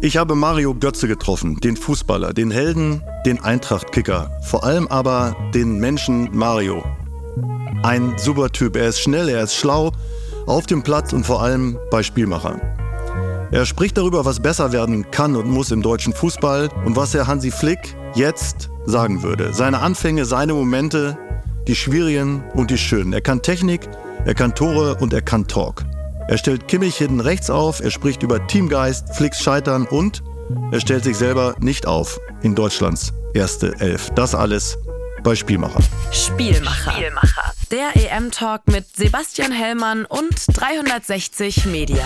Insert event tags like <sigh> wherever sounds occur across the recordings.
Ich habe Mario Götze getroffen, den Fußballer, den Helden, den Eintracht-Kicker, vor allem aber den Menschen Mario. Ein super Typ, er ist schnell, er ist schlau, auf dem Platz und vor allem bei Spielmacher. Er spricht darüber, was besser werden kann und muss im deutschen Fußball und was er Hansi Flick jetzt sagen würde. Seine Anfänge, seine Momente, die schwierigen und die schönen. Er kann Technik, er kann Tore und er kann Talk. Er stellt Kimmich hinten rechts auf, er spricht über Teamgeist, Flicks Scheitern und er stellt sich selber nicht auf in Deutschlands erste Elf. Das alles bei Spielmacher. Spielmacher. Spielmacher. Der EM-Talk mit Sebastian Hellmann und 360 Media.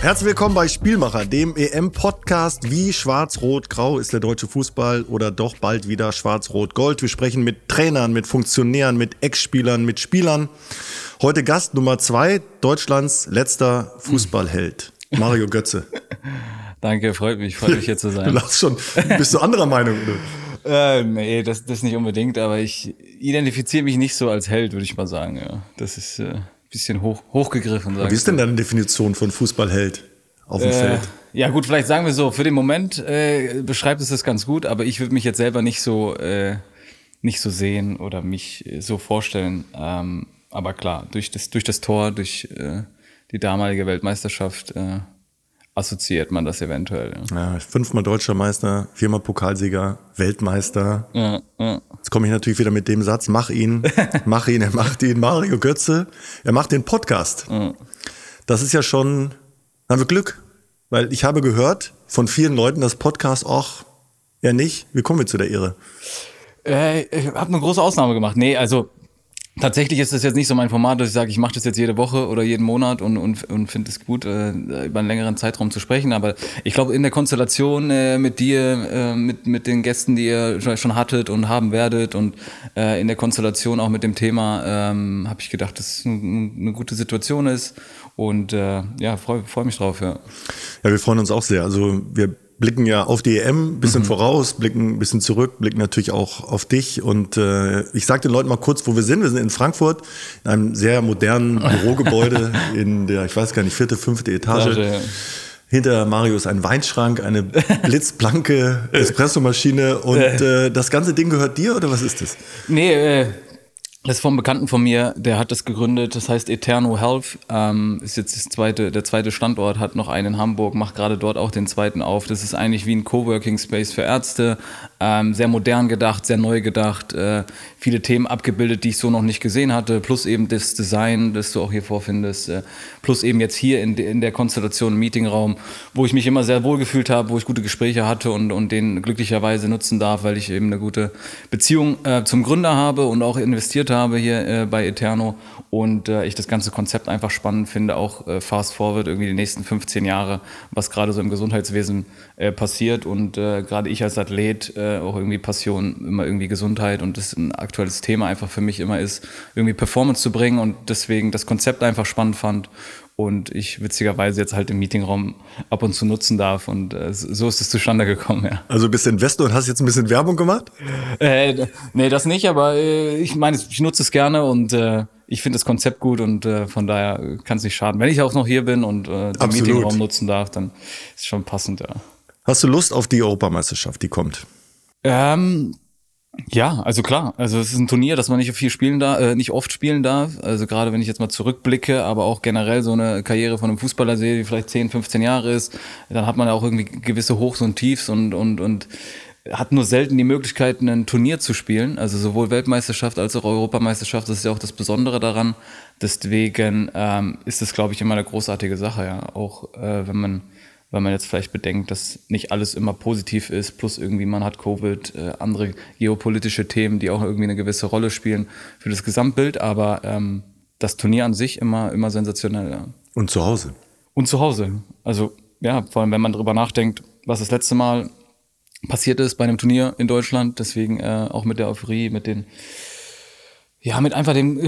Herzlich willkommen bei Spielmacher, dem EM-Podcast. Wie schwarz-rot-grau ist der deutsche Fußball oder doch bald wieder schwarz-rot-gold? Wir sprechen mit Trainern, mit Funktionären, mit Ex-Spielern, mit Spielern. Heute Gast Nummer zwei, Deutschlands letzter Fußballheld, Mario Götze. <laughs> Danke, freut mich, freut mich hier zu sein. Du lachst schon. Bist du anderer Meinung, oder? Äh, nee, das, das nicht unbedingt, aber ich identifiziere mich nicht so als Held, würde ich mal sagen. Ja. Das ist äh, bisschen hoch, hochgegriffen. Wie ist denn deine Definition von Fußballheld auf dem äh, Feld? Ja gut, vielleicht sagen wir so, für den Moment äh, beschreibt es das ganz gut, aber ich würde mich jetzt selber nicht so, äh, nicht so sehen oder mich äh, so vorstellen. Ähm, aber klar, durch das, durch das Tor, durch äh, die damalige Weltmeisterschaft äh, assoziiert man das eventuell. Ja. ja, fünfmal deutscher Meister, viermal Pokalsieger, Weltmeister. Ja, ja. Jetzt komme ich natürlich wieder mit dem Satz, mach ihn, <laughs> mach ihn, er macht ihn, Mario Götze, er macht den Podcast. Das ist ja schon, haben wir Glück, weil ich habe gehört von vielen Leuten, dass Podcast auch ja nicht. Wie kommen wir zu der Ehre? Äh, ich habe eine große Ausnahme gemacht. Nee, also Tatsächlich ist das jetzt nicht so mein Format, dass ich sage, ich mache das jetzt jede Woche oder jeden Monat und, und, und finde es gut, äh, über einen längeren Zeitraum zu sprechen. Aber ich glaube, in der Konstellation äh, mit dir, äh, mit, mit den Gästen, die ihr schon hattet und haben werdet und äh, in der Konstellation auch mit dem Thema, ähm, habe ich gedacht, dass es eine, eine gute Situation ist. Und äh, ja, freue freu mich drauf, ja. Ja, wir freuen uns auch sehr. Also wir blicken ja auf die EM ein bisschen mhm. voraus, blicken ein bisschen zurück, blicken natürlich auch auf dich. Und äh, ich sage den Leuten mal kurz, wo wir sind. Wir sind in Frankfurt, in einem sehr modernen <laughs> Bürogebäude in der, ich weiß gar nicht, vierte, fünfte Etage. Ja, ja. Hinter Mario ist ein Weinschrank, eine <laughs> blitzblanke Espressomaschine und äh, das ganze Ding gehört dir oder was ist das? Nee, äh, das ist vom Bekannten von mir, der hat das gegründet, das heißt Eterno Health, ähm, ist jetzt das zweite, der zweite Standort, hat noch einen in Hamburg, macht gerade dort auch den zweiten auf. Das ist eigentlich wie ein Coworking Space für Ärzte, ähm, sehr modern gedacht, sehr neu gedacht, äh, viele Themen abgebildet, die ich so noch nicht gesehen hatte, plus eben das Design, das du auch hier vorfindest, äh, plus eben jetzt hier in, in der Konstellation im Meetingraum, wo ich mich immer sehr wohl gefühlt habe, wo ich gute Gespräche hatte und, und den glücklicherweise nutzen darf, weil ich eben eine gute Beziehung äh, zum Gründer habe und auch investiert habe hier äh, bei Eterno und äh, ich das ganze Konzept einfach spannend finde, auch äh, fast forward irgendwie die nächsten 15 Jahre, was gerade so im Gesundheitswesen passiert und gerade ich als Athlet äh, auch irgendwie Passion, immer irgendwie Gesundheit und das ein aktuelles Thema einfach für mich immer ist, irgendwie Performance zu bringen und deswegen das Konzept einfach spannend fand und ich witzigerweise jetzt halt im Meetingraum ab und zu nutzen darf und äh, so ist es zustande gekommen, ja. Also bist du Investor und hast jetzt ein bisschen Werbung gemacht? Äh, nee, das nicht, aber äh, ich meine, ich nutze es gerne und äh, ich finde das Konzept gut und äh, von daher kann es nicht schaden. Wenn ich auch noch hier bin und äh, den. Meetingraum nutzen darf, dann ist es schon passend, ja. Hast du Lust auf die Europameisterschaft, die kommt? Ähm, ja, also klar. Also es ist ein Turnier, das man nicht viel spielen darf, äh, nicht oft spielen darf. Also gerade wenn ich jetzt mal zurückblicke, aber auch generell so eine Karriere von einem Fußballer sehe, die vielleicht 10, 15 Jahre ist, dann hat man ja auch irgendwie gewisse Hochs und Tiefs und, und, und hat nur selten die Möglichkeit, ein Turnier zu spielen. Also sowohl Weltmeisterschaft als auch Europameisterschaft, das ist ja auch das Besondere daran. Deswegen ähm, ist es, glaube ich, immer eine großartige Sache, ja. Auch äh, wenn man weil man jetzt vielleicht bedenkt, dass nicht alles immer positiv ist, plus irgendwie man hat Covid, äh, andere geopolitische Themen, die auch irgendwie eine gewisse Rolle spielen für das Gesamtbild, aber ähm, das Turnier an sich immer, immer sensationell. Ja. Und zu Hause. Und zu Hause. Also ja, vor allem wenn man darüber nachdenkt, was das letzte Mal passiert ist bei einem Turnier in Deutschland, deswegen äh, auch mit der Euphorie, mit den ja, mit einfach dem,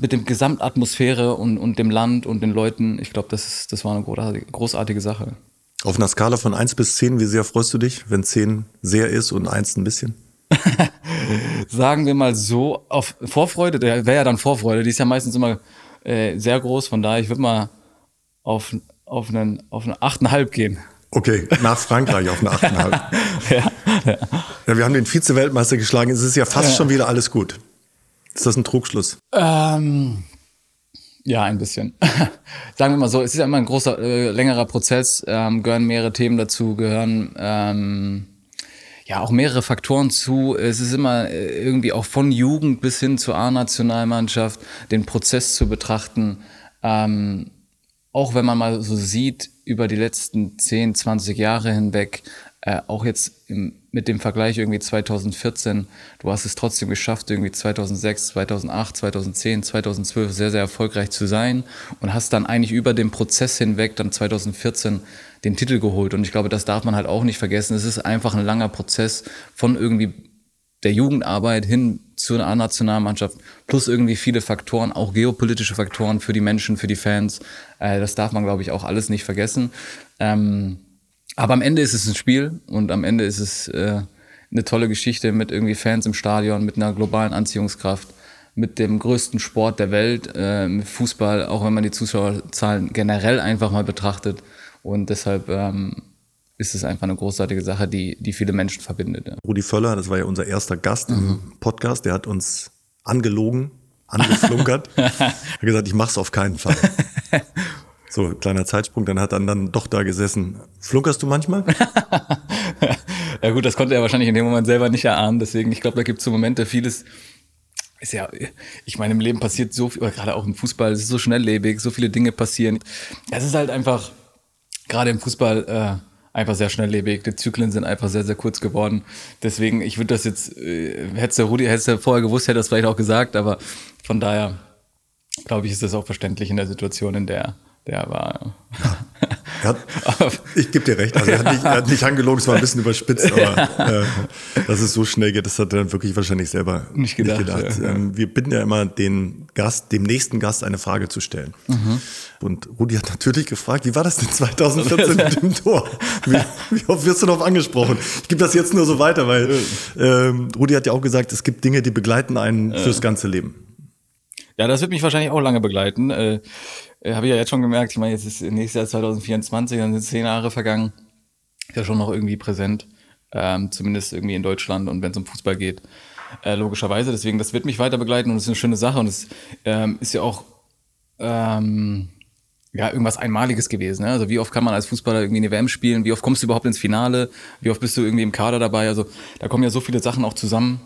mit dem Gesamtatmosphäre und, und dem Land und den Leuten. Ich glaube, das, das war eine großartige, großartige Sache. Auf einer Skala von 1 bis 10, wie sehr freust du dich, wenn 10 sehr ist und 1 ein bisschen? <laughs> Sagen wir mal so, auf Vorfreude, der wäre ja dann Vorfreude, die ist ja meistens immer äh, sehr groß, von daher, ich würde mal auf auf einen, auf eine 8,5 gehen. Okay, nach Frankreich auf eine 8,5. <laughs> ja, ja. ja, wir haben den Vize-Weltmeister geschlagen. Es ist ja fast ja. schon wieder alles gut. Ist das ein Trugschluss? Ähm, ja, ein bisschen. <laughs> Sagen wir mal so, es ist ja immer ein großer, äh, längerer Prozess, ähm, gehören mehrere Themen dazu, gehören ähm, ja auch mehrere Faktoren zu. Es ist immer äh, irgendwie auch von Jugend bis hin zur A-Nationalmannschaft den Prozess zu betrachten. Ähm, auch wenn man mal so sieht, über die letzten 10, 20 Jahre hinweg, äh, auch jetzt im, mit dem Vergleich irgendwie 2014, du hast es trotzdem geschafft, irgendwie 2006, 2008, 2010, 2012 sehr, sehr erfolgreich zu sein und hast dann eigentlich über den Prozess hinweg dann 2014 den Titel geholt. Und ich glaube, das darf man halt auch nicht vergessen. Es ist einfach ein langer Prozess von irgendwie der Jugendarbeit hin zu einer Nationalmannschaft, plus irgendwie viele Faktoren, auch geopolitische Faktoren für die Menschen, für die Fans. Äh, das darf man, glaube ich, auch alles nicht vergessen. Aber am Ende ist es ein Spiel und am Ende ist es äh, eine tolle Geschichte mit irgendwie Fans im Stadion, mit einer globalen Anziehungskraft, mit dem größten Sport der Welt, äh, mit Fußball, auch wenn man die Zuschauerzahlen generell einfach mal betrachtet. Und deshalb ähm, ist es einfach eine großartige Sache, die, die viele Menschen verbindet. Ja. Rudi Völler, das war ja unser erster Gast mhm. im Podcast, der hat uns angelogen, <laughs> angeflunkert, hat gesagt, ich mach's auf keinen Fall. <laughs> So, kleiner Zeitsprung, dann hat er dann doch da gesessen. Flunkerst du manchmal? <laughs> ja gut, das konnte er wahrscheinlich in dem Moment selber nicht erahnen. Deswegen, ich glaube, da gibt es so Momente, vieles ist ja, ich meine, im Leben passiert so viel, gerade auch im Fußball, es ist so schnelllebig, so viele Dinge passieren. Es ist halt einfach, gerade im Fußball, äh, einfach sehr schnelllebig. Die Zyklen sind einfach sehr, sehr kurz geworden. Deswegen, ich würde das jetzt, äh, hätte der Rudi, hätte vorher gewusst, hätte das vielleicht auch gesagt, aber von daher, glaube ich, ist das auch verständlich in der Situation, in der der war. Ja. <laughs> Ich gebe dir recht, also er hat, nicht, er hat nicht angelogen, es war ein bisschen überspitzt, aber <laughs> äh, dass es so schnell geht, das hat er dann wirklich wahrscheinlich selber nicht gedacht. Nicht gedacht. Ja, ähm, wir bitten ja immer den Gast, dem nächsten Gast eine Frage zu stellen. Mhm. Und Rudi hat natürlich gefragt, wie war das denn 2014 mit dem Tor? Wie, wie oft wirst du darauf angesprochen? Ich gebe das jetzt nur so weiter, weil ähm, Rudi hat ja auch gesagt, es gibt Dinge, die begleiten einen fürs ganze Leben. Ja, das wird mich wahrscheinlich auch lange begleiten. Äh, äh, habe ich ja jetzt schon gemerkt, ich meine, jetzt ist nächstes Jahr 2024, dann sind zehn Jahre vergangen. Ist ja schon noch irgendwie präsent, ähm, zumindest irgendwie in Deutschland und wenn es um Fußball geht, äh, logischerweise. Deswegen, das wird mich weiter begleiten und es ist eine schöne Sache und es ähm, ist ja auch ähm, ja, irgendwas Einmaliges gewesen. Ne? Also wie oft kann man als Fußballer irgendwie eine WM spielen? Wie oft kommst du überhaupt ins Finale? Wie oft bist du irgendwie im Kader dabei? Also da kommen ja so viele Sachen auch zusammen.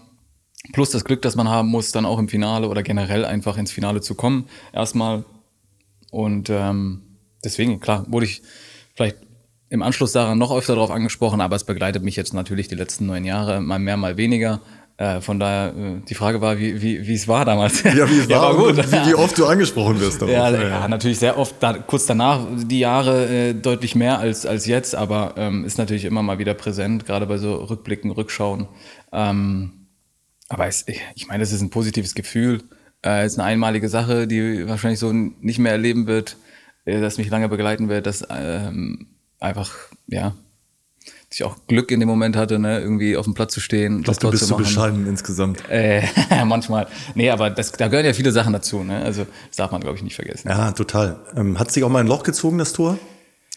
Plus das Glück, das man haben muss, dann auch im Finale oder generell einfach ins Finale zu kommen. Erstmal und ähm, deswegen, klar, wurde ich vielleicht im Anschluss daran noch öfter darauf angesprochen, aber es begleitet mich jetzt natürlich die letzten neun Jahre, mal mehr, mal weniger. Äh, von daher, äh, die Frage war, wie, wie, wie es war damals. Ja, wie es <laughs> ja, war, gut. Wie, wie, oft du angesprochen wirst. Ja, ja, natürlich sehr oft, da, kurz danach die Jahre äh, deutlich mehr als, als jetzt, aber ähm, ist natürlich immer mal wieder präsent, gerade bei so Rückblicken, Rückschauen. Ähm, aber es, ich meine, es ist ein positives Gefühl. Äh, ist eine einmalige Sache, die wahrscheinlich so nicht mehr erleben wird, äh, das mich lange begleiten wird, dass ähm, einfach, ja, ich auch Glück in dem Moment hatte, ne, irgendwie auf dem Platz zu stehen. Ich glaube, du bist zu so bescheiden insgesamt. Äh, <laughs> manchmal. Nee, aber das, da gehören ja viele Sachen dazu. Ne? Also das darf man, glaube ich, nicht vergessen. Ja, total. Ähm, hat sich auch mal ein Loch gezogen, das Tor?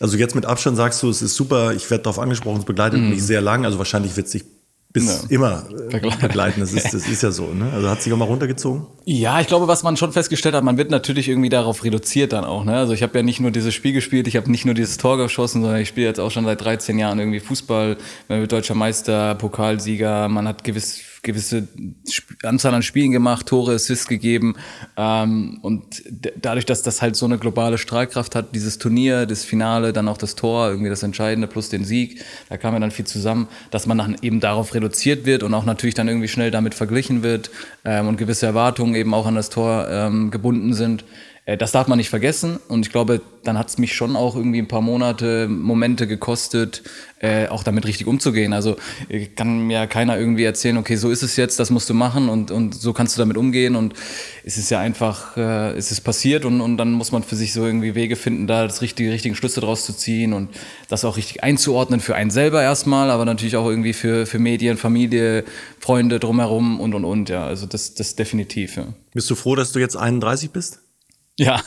Also jetzt mit Abstand sagst du, es ist super, ich werde darauf angesprochen, es begleitet mm. mich sehr lang. Also wahrscheinlich wird es sich bis ja. immer äh, begleiten. Das ist, das ist ja so, ne? Also hat sich auch mal runtergezogen? Ja, ich glaube, was man schon festgestellt hat, man wird natürlich irgendwie darauf reduziert dann auch. Ne? Also ich habe ja nicht nur dieses Spiel gespielt, ich habe nicht nur dieses Tor geschossen, sondern ich spiele jetzt auch schon seit 13 Jahren irgendwie Fußball. Man wird deutscher Meister, Pokalsieger, man hat gewiss gewisse Anzahl an Spielen gemacht, Tore, Assists gegeben. Ähm, und dadurch, dass das halt so eine globale Strahlkraft hat, dieses Turnier, das Finale, dann auch das Tor, irgendwie das Entscheidende plus den Sieg, da kam ja dann viel zusammen, dass man dann eben darauf reduziert wird und auch natürlich dann irgendwie schnell damit verglichen wird ähm, und gewisse Erwartungen eben auch an das Tor ähm, gebunden sind. Äh, das darf man nicht vergessen und ich glaube, dann hat es mich schon auch irgendwie ein paar Monate, Momente gekostet, äh, auch damit richtig umzugehen. Also äh, kann mir keiner irgendwie erzählen, okay, so ist es jetzt, das musst du machen und, und so kannst du damit umgehen und es ist ja einfach, äh, es ist passiert und, und dann muss man für sich so irgendwie Wege finden, da das richtige, richtigen Schlüsse draus zu ziehen und das auch richtig einzuordnen für einen selber erstmal, aber natürlich auch irgendwie für, für Medien, Familie, Freunde drumherum und und und, ja, also das, das definitiv, ja. Bist du froh, dass du jetzt 31 bist? Ja,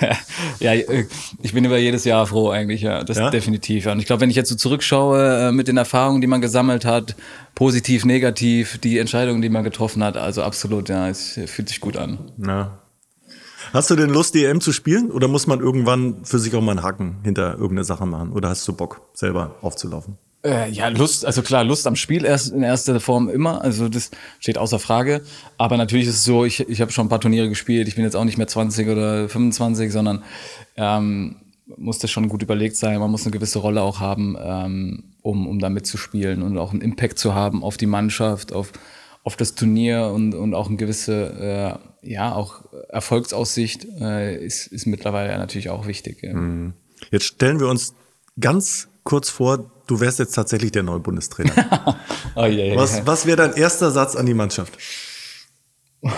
<laughs> ja, äh, ich bin über jedes Jahr froh eigentlich, ja, das ja? definitiv. Und ich glaube, wenn ich jetzt so zurückschaue äh, mit den Erfahrungen, die man gesammelt hat, positiv, negativ, die Entscheidungen, die man getroffen hat, also absolut, ja, es fühlt sich gut an. Ja. Hast du denn Lust, die EM zu spielen oder muss man irgendwann für sich auch mal einen Haken hinter irgendeine Sache machen oder hast du Bock, selber aufzulaufen? Äh, ja, Lust, also klar, Lust am Spiel erst in erster Form immer, also das steht außer Frage. Aber natürlich ist es so, ich, ich habe schon ein paar Turniere gespielt, ich bin jetzt auch nicht mehr 20 oder 25, sondern ähm, muss das schon gut überlegt sein, man muss eine gewisse Rolle auch haben, ähm, um, um da mitzuspielen und auch einen Impact zu haben auf die Mannschaft, auf, auf das Turnier und, und auch eine gewisse, äh, ja, auch Erfolgsaussicht äh, ist, ist mittlerweile natürlich auch wichtig. Ja. Mhm. Jetzt stellen wir uns ganz kurz vor, du wärst jetzt tatsächlich der neue Bundestrainer. <laughs> oh, yeah, yeah, was, was wäre dein erster Satz an die Mannschaft? <laughs>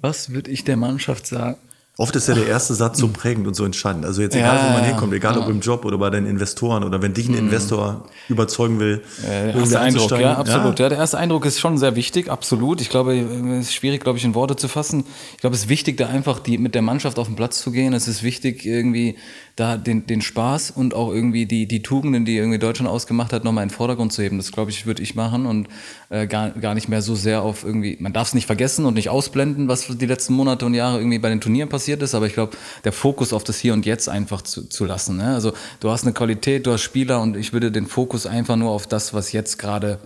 was würde ich der Mannschaft sagen? Oft ist ja der erste Satz so prägend und so entscheidend. Also jetzt egal, ja, wo man hinkommt, egal ja. ob im Job oder bei den Investoren oder wenn dich ein mhm. Investor überzeugen will. der erste Eindruck, ja, absolut. Ja. ja. der erste Eindruck ist schon sehr wichtig, absolut. Ich glaube, es ist schwierig, glaube ich, in Worte zu fassen. Ich glaube, es ist wichtig, da einfach die, mit der Mannschaft auf den Platz zu gehen. Es ist wichtig, irgendwie da den, den Spaß und auch irgendwie die, die Tugenden, die irgendwie Deutschland ausgemacht hat, nochmal in den Vordergrund zu heben. Das, glaube ich, würde ich machen und äh, gar, gar nicht mehr so sehr auf irgendwie, man darf es nicht vergessen und nicht ausblenden, was die letzten Monate und Jahre irgendwie bei den Turnieren passiert ist, aber ich glaube, der Fokus auf das Hier und Jetzt einfach zu, zu lassen. Ne? Also du hast eine Qualität, du hast Spieler und ich würde den Fokus einfach nur auf das, was jetzt gerade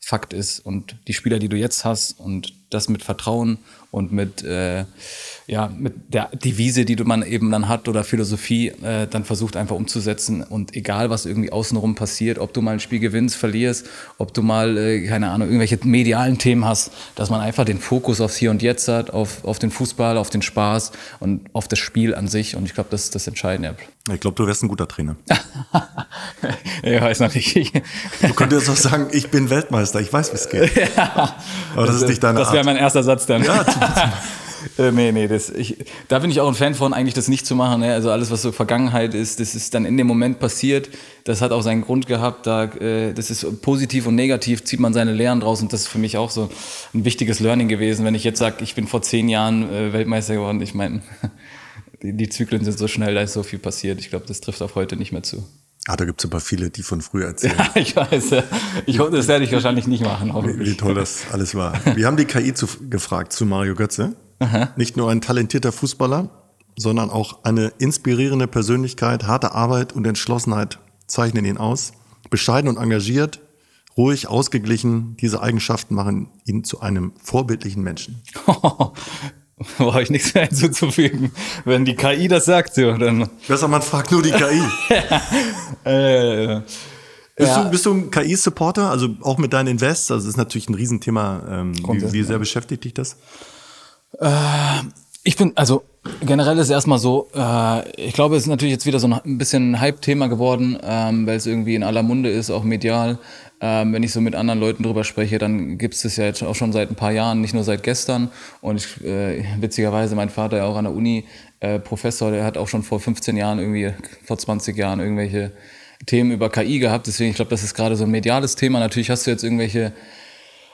Fakt ist und die Spieler, die du jetzt hast und das mit Vertrauen und mit äh, ja, mit der Devise, die man eben dann hat oder Philosophie, äh, dann versucht einfach umzusetzen und egal, was irgendwie außenrum passiert, ob du mal ein Spiel gewinnst, verlierst, ob du mal, äh, keine Ahnung, irgendwelche medialen Themen hast, dass man einfach den Fokus aufs Hier und Jetzt hat, auf, auf den Fußball, auf den Spaß und auf das Spiel an sich und ich glaube, das ist das Entscheidende. Ich glaube, du wärst ein guter Trainer. <laughs> ich weiß noch nicht. du könntest auch sagen, ich bin Weltmeister, ich weiß, wie es geht. Ja. <laughs> Aber das, das ist nicht deine Das wäre mein erster Satz dann. Ja, äh, nee, nee, das, ich, da bin ich auch ein Fan von, eigentlich das nicht zu machen. Ne? Also alles, was so Vergangenheit ist, das ist dann in dem Moment passiert. Das hat auch seinen Grund gehabt. Da, äh, das ist positiv und negativ, zieht man seine Lehren draus. Und das ist für mich auch so ein wichtiges Learning gewesen. Wenn ich jetzt sage, ich bin vor zehn Jahren äh, Weltmeister geworden, ich meine, <laughs> die, die Zyklen sind so schnell, da ist so viel passiert. Ich glaube, das trifft auf heute nicht mehr zu. Ah, da gibt es aber viele, die von früher erzählen. <laughs> Ja, ich weiß. Ich, das werde ich wahrscheinlich nicht machen. Wie toll das alles war. Wir haben die KI zu, gefragt zu Mario Götze. Aha. Nicht nur ein talentierter Fußballer, sondern auch eine inspirierende Persönlichkeit, harte Arbeit und Entschlossenheit zeichnen ihn aus. Bescheiden und engagiert, ruhig, ausgeglichen, diese Eigenschaften machen ihn zu einem vorbildlichen Menschen. <laughs> Brauche ich nichts mehr hinzuzufügen. Wenn die KI das sagt, so, dann. Besser, man fragt nur die KI. <laughs> äh, bist, ja. du, bist du ein KI-Supporter? Also auch mit deinen Invests? Also das ist natürlich ein Riesenthema. Ähm, wie, wie sehr beschäftigt dich das? Äh, ich bin, also generell ist es erstmal so, äh, ich glaube, es ist natürlich jetzt wieder so ein bisschen Hype-Thema geworden, ähm, weil es irgendwie in aller Munde ist, auch medial. Ähm, wenn ich so mit anderen Leuten drüber spreche, dann gibt es das ja jetzt auch schon seit ein paar Jahren, nicht nur seit gestern. Und ich, äh, witzigerweise, mein Vater ja auch an der Uni, äh, Professor, der hat auch schon vor 15 Jahren irgendwie, vor 20 Jahren irgendwelche Themen über KI gehabt. Deswegen, ich glaube, das ist gerade so ein mediales Thema. Natürlich hast du jetzt irgendwelche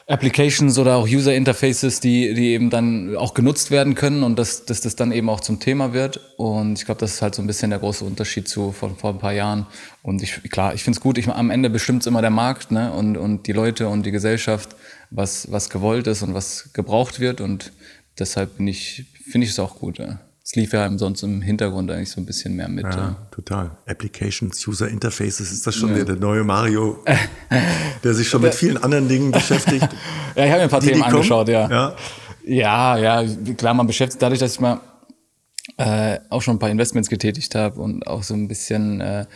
Applications oder auch User Interfaces, die, die eben dann auch genutzt werden können und dass, dass das dann eben auch zum Thema wird. Und ich glaube, das ist halt so ein bisschen der große Unterschied zu von vor ein paar Jahren. Und ich, klar, ich finde es gut, ich, am Ende bestimmt es immer der Markt ne? und, und die Leute und die Gesellschaft, was, was gewollt ist und was gebraucht wird. Und deshalb finde ich, finde ich es auch gut. Ja. Es lief ja sonst im Hintergrund eigentlich so ein bisschen mehr mit. Ja, total. Applications, User Interfaces, ist das schon ja. der, neue Mario, der sich schon mit vielen anderen Dingen beschäftigt? <laughs> ja, ich habe mir ein paar die, Themen die angeschaut, ja. ja. Ja, ja, klar, man beschäftigt dadurch, dass ich mal äh, auch schon ein paar Investments getätigt habe und auch so ein bisschen äh,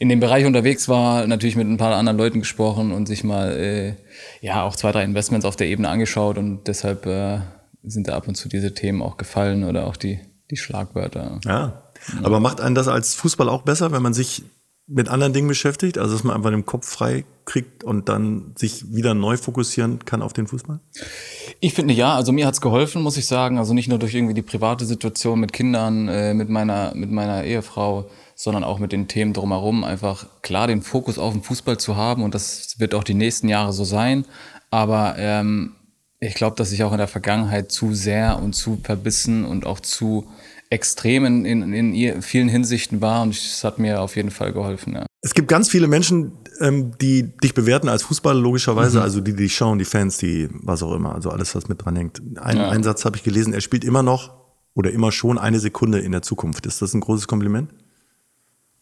in dem Bereich unterwegs war, natürlich mit ein paar anderen Leuten gesprochen und sich mal äh, ja auch zwei, drei Investments auf der Ebene angeschaut und deshalb äh, sind da ab und zu diese Themen auch gefallen oder auch die die Schlagwörter. Ja. Aber macht einen das als Fußball auch besser, wenn man sich mit anderen Dingen beschäftigt? Also, dass man einfach den Kopf frei kriegt und dann sich wieder neu fokussieren kann auf den Fußball? Ich finde ja, also mir hat's geholfen, muss ich sagen. Also nicht nur durch irgendwie die private Situation mit Kindern, äh, mit meiner, mit meiner Ehefrau, sondern auch mit den Themen drumherum. Einfach klar den Fokus auf den Fußball zu haben und das wird auch die nächsten Jahre so sein. Aber ähm, ich glaube, dass ich auch in der Vergangenheit zu sehr und zu verbissen und auch zu extrem in, in, in vielen Hinsichten war und es hat mir auf jeden Fall geholfen. Ja. Es gibt ganz viele Menschen, ähm, die dich bewerten als Fußballer logischerweise, mhm. also die, die schauen, die Fans, die was auch immer, also alles, was mit dran hängt. Ein, ja. Einen Satz habe ich gelesen, er spielt immer noch oder immer schon eine Sekunde in der Zukunft. Ist das ein großes Kompliment?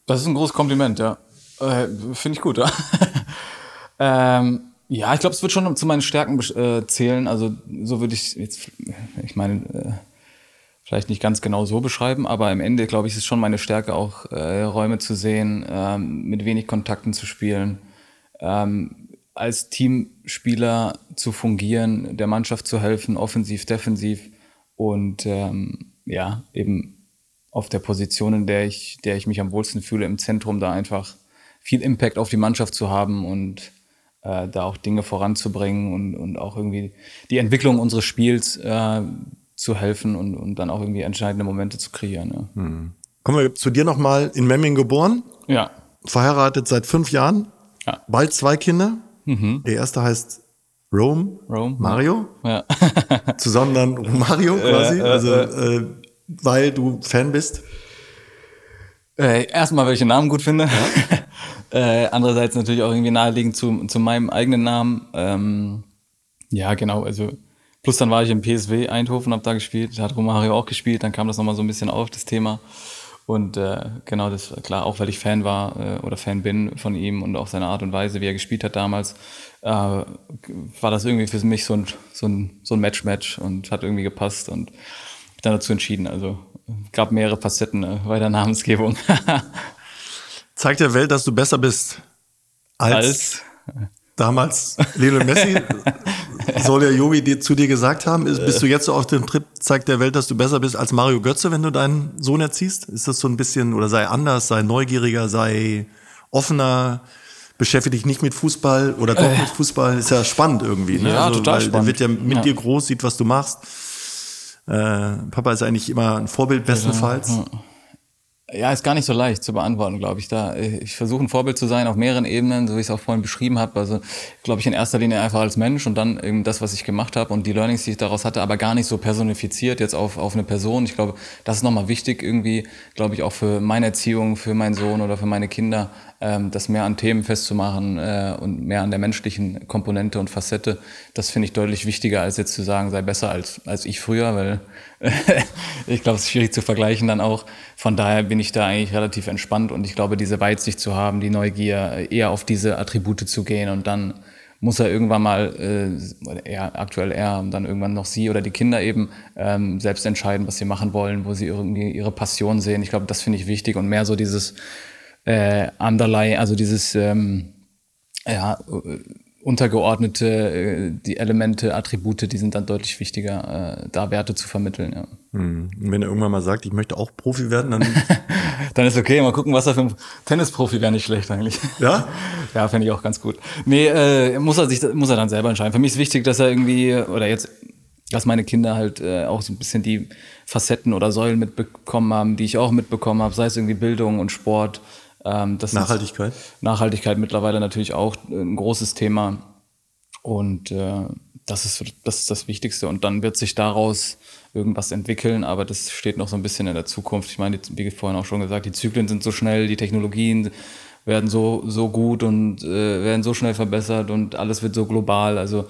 Das ist ein großes Kompliment, ja. Äh, Finde ich gut, ja. <laughs> ähm, ja, ich glaube, es wird schon zu meinen Stärken äh, zählen. Also so würde ich jetzt, ich meine, äh, vielleicht nicht ganz genau so beschreiben, aber im Ende, glaube ich, ist es schon meine Stärke, auch äh, Räume zu sehen, ähm, mit wenig Kontakten zu spielen, ähm, als Teamspieler zu fungieren, der Mannschaft zu helfen, offensiv, defensiv und ähm, ja, eben auf der Position, in der ich, der ich mich am wohlsten fühle, im Zentrum da einfach viel Impact auf die Mannschaft zu haben und äh, da auch Dinge voranzubringen und, und auch irgendwie die Entwicklung unseres Spiels äh, zu helfen und, und dann auch irgendwie entscheidende Momente zu kreieren. Ja. Hm. Kommen wir zu dir nochmal in Memming geboren. Ja. Verheiratet seit fünf Jahren. Ja. Bald zwei Kinder. Mhm. Der erste heißt Rome, Rome Mario. Ja. Zusammen dann <laughs> Mario quasi. Äh, äh, also, weil du Fan bist. Äh, erstmal, weil ich den Namen gut finde. Ja. <laughs> äh, andererseits natürlich auch irgendwie naheliegend zu, zu meinem eigenen Namen. Ähm, ja, genau. Also, plus dann war ich im PSW Eindhoven, hab da gespielt. Da hat Romario auch gespielt. Dann kam das nochmal so ein bisschen auf, das Thema. Und äh, genau, das klar, auch weil ich Fan war äh, oder Fan bin von ihm und auch seiner Art und Weise, wie er gespielt hat damals, äh, war das irgendwie für mich so ein, so ein, so ein Match-Match und hat irgendwie gepasst und dann dazu entschieden. Also gab mehrere Facetten äh, bei der Namensgebung. <laughs> Zeigt der Welt, dass du besser bist als, als? damals Lionel Messi. <laughs> Soll der Yogi dir, zu dir gesagt haben, ist, bist du jetzt so auf dem Trip, zeigt der Welt, dass du besser bist als Mario Götze, wenn du deinen Sohn erziehst? Ist das so ein bisschen, oder sei anders, sei neugieriger, sei offener, beschäftige dich nicht mit Fußball oder komm äh. mit Fußball? Ist ja spannend irgendwie. Ne? Ja, also, total spannend. Der wird ja mit ja. dir groß, sieht, was du machst. Äh, Papa ist eigentlich immer ein Vorbild bestenfalls. Ja, ja. Ja, ist gar nicht so leicht zu beantworten, glaube ich. Da ich versuche ein Vorbild zu sein auf mehreren Ebenen, so wie ich es auch vorhin beschrieben habe. Also glaube ich in erster Linie einfach als Mensch und dann eben das, was ich gemacht habe und die Learnings, die ich daraus hatte, aber gar nicht so personifiziert jetzt auf auf eine Person. Ich glaube, das ist nochmal wichtig irgendwie, glaube ich auch für meine Erziehung, für meinen Sohn oder für meine Kinder, das mehr an Themen festzumachen äh, und mehr an der menschlichen Komponente und Facette. Das finde ich deutlich wichtiger als jetzt zu sagen, sei besser als als ich früher, weil <laughs> ich glaube, es ist schwierig zu vergleichen dann auch. Von daher bin ich da eigentlich relativ entspannt und ich glaube, diese Weitsicht zu haben, die Neugier, eher auf diese Attribute zu gehen und dann muss er irgendwann mal, äh, ja, aktuell er und dann irgendwann noch sie oder die Kinder eben ähm, selbst entscheiden, was sie machen wollen, wo sie irgendwie ihre Passion sehen. Ich glaube, das finde ich wichtig und mehr so dieses äh, Underlie, also dieses ähm, ja, untergeordnete, äh, die Elemente, Attribute, die sind dann deutlich wichtiger, äh, da Werte zu vermitteln. Ja. Hm. Wenn er irgendwann mal sagt, ich möchte auch Profi werden, dann. <laughs> dann ist okay, mal gucken, was er für ein Tennisprofi wäre nicht schlecht eigentlich. Ja? <laughs> ja, fände ich auch ganz gut. Nee, äh, muss er sich, muss er dann selber entscheiden. Für mich ist wichtig, dass er irgendwie, oder jetzt, dass meine Kinder halt äh, auch so ein bisschen die Facetten oder Säulen mitbekommen haben, die ich auch mitbekommen habe, sei es irgendwie Bildung und Sport ähm, Nachhaltigkeit? Nachhaltigkeit mittlerweile natürlich auch ein großes Thema. Und äh, das, ist, das ist das Wichtigste. Und dann wird sich daraus irgendwas entwickeln, aber das steht noch so ein bisschen in der Zukunft. Ich meine, wie vorhin auch schon gesagt, die Zyklen sind so schnell, die Technologien werden so, so gut und äh, werden so schnell verbessert und alles wird so global. Also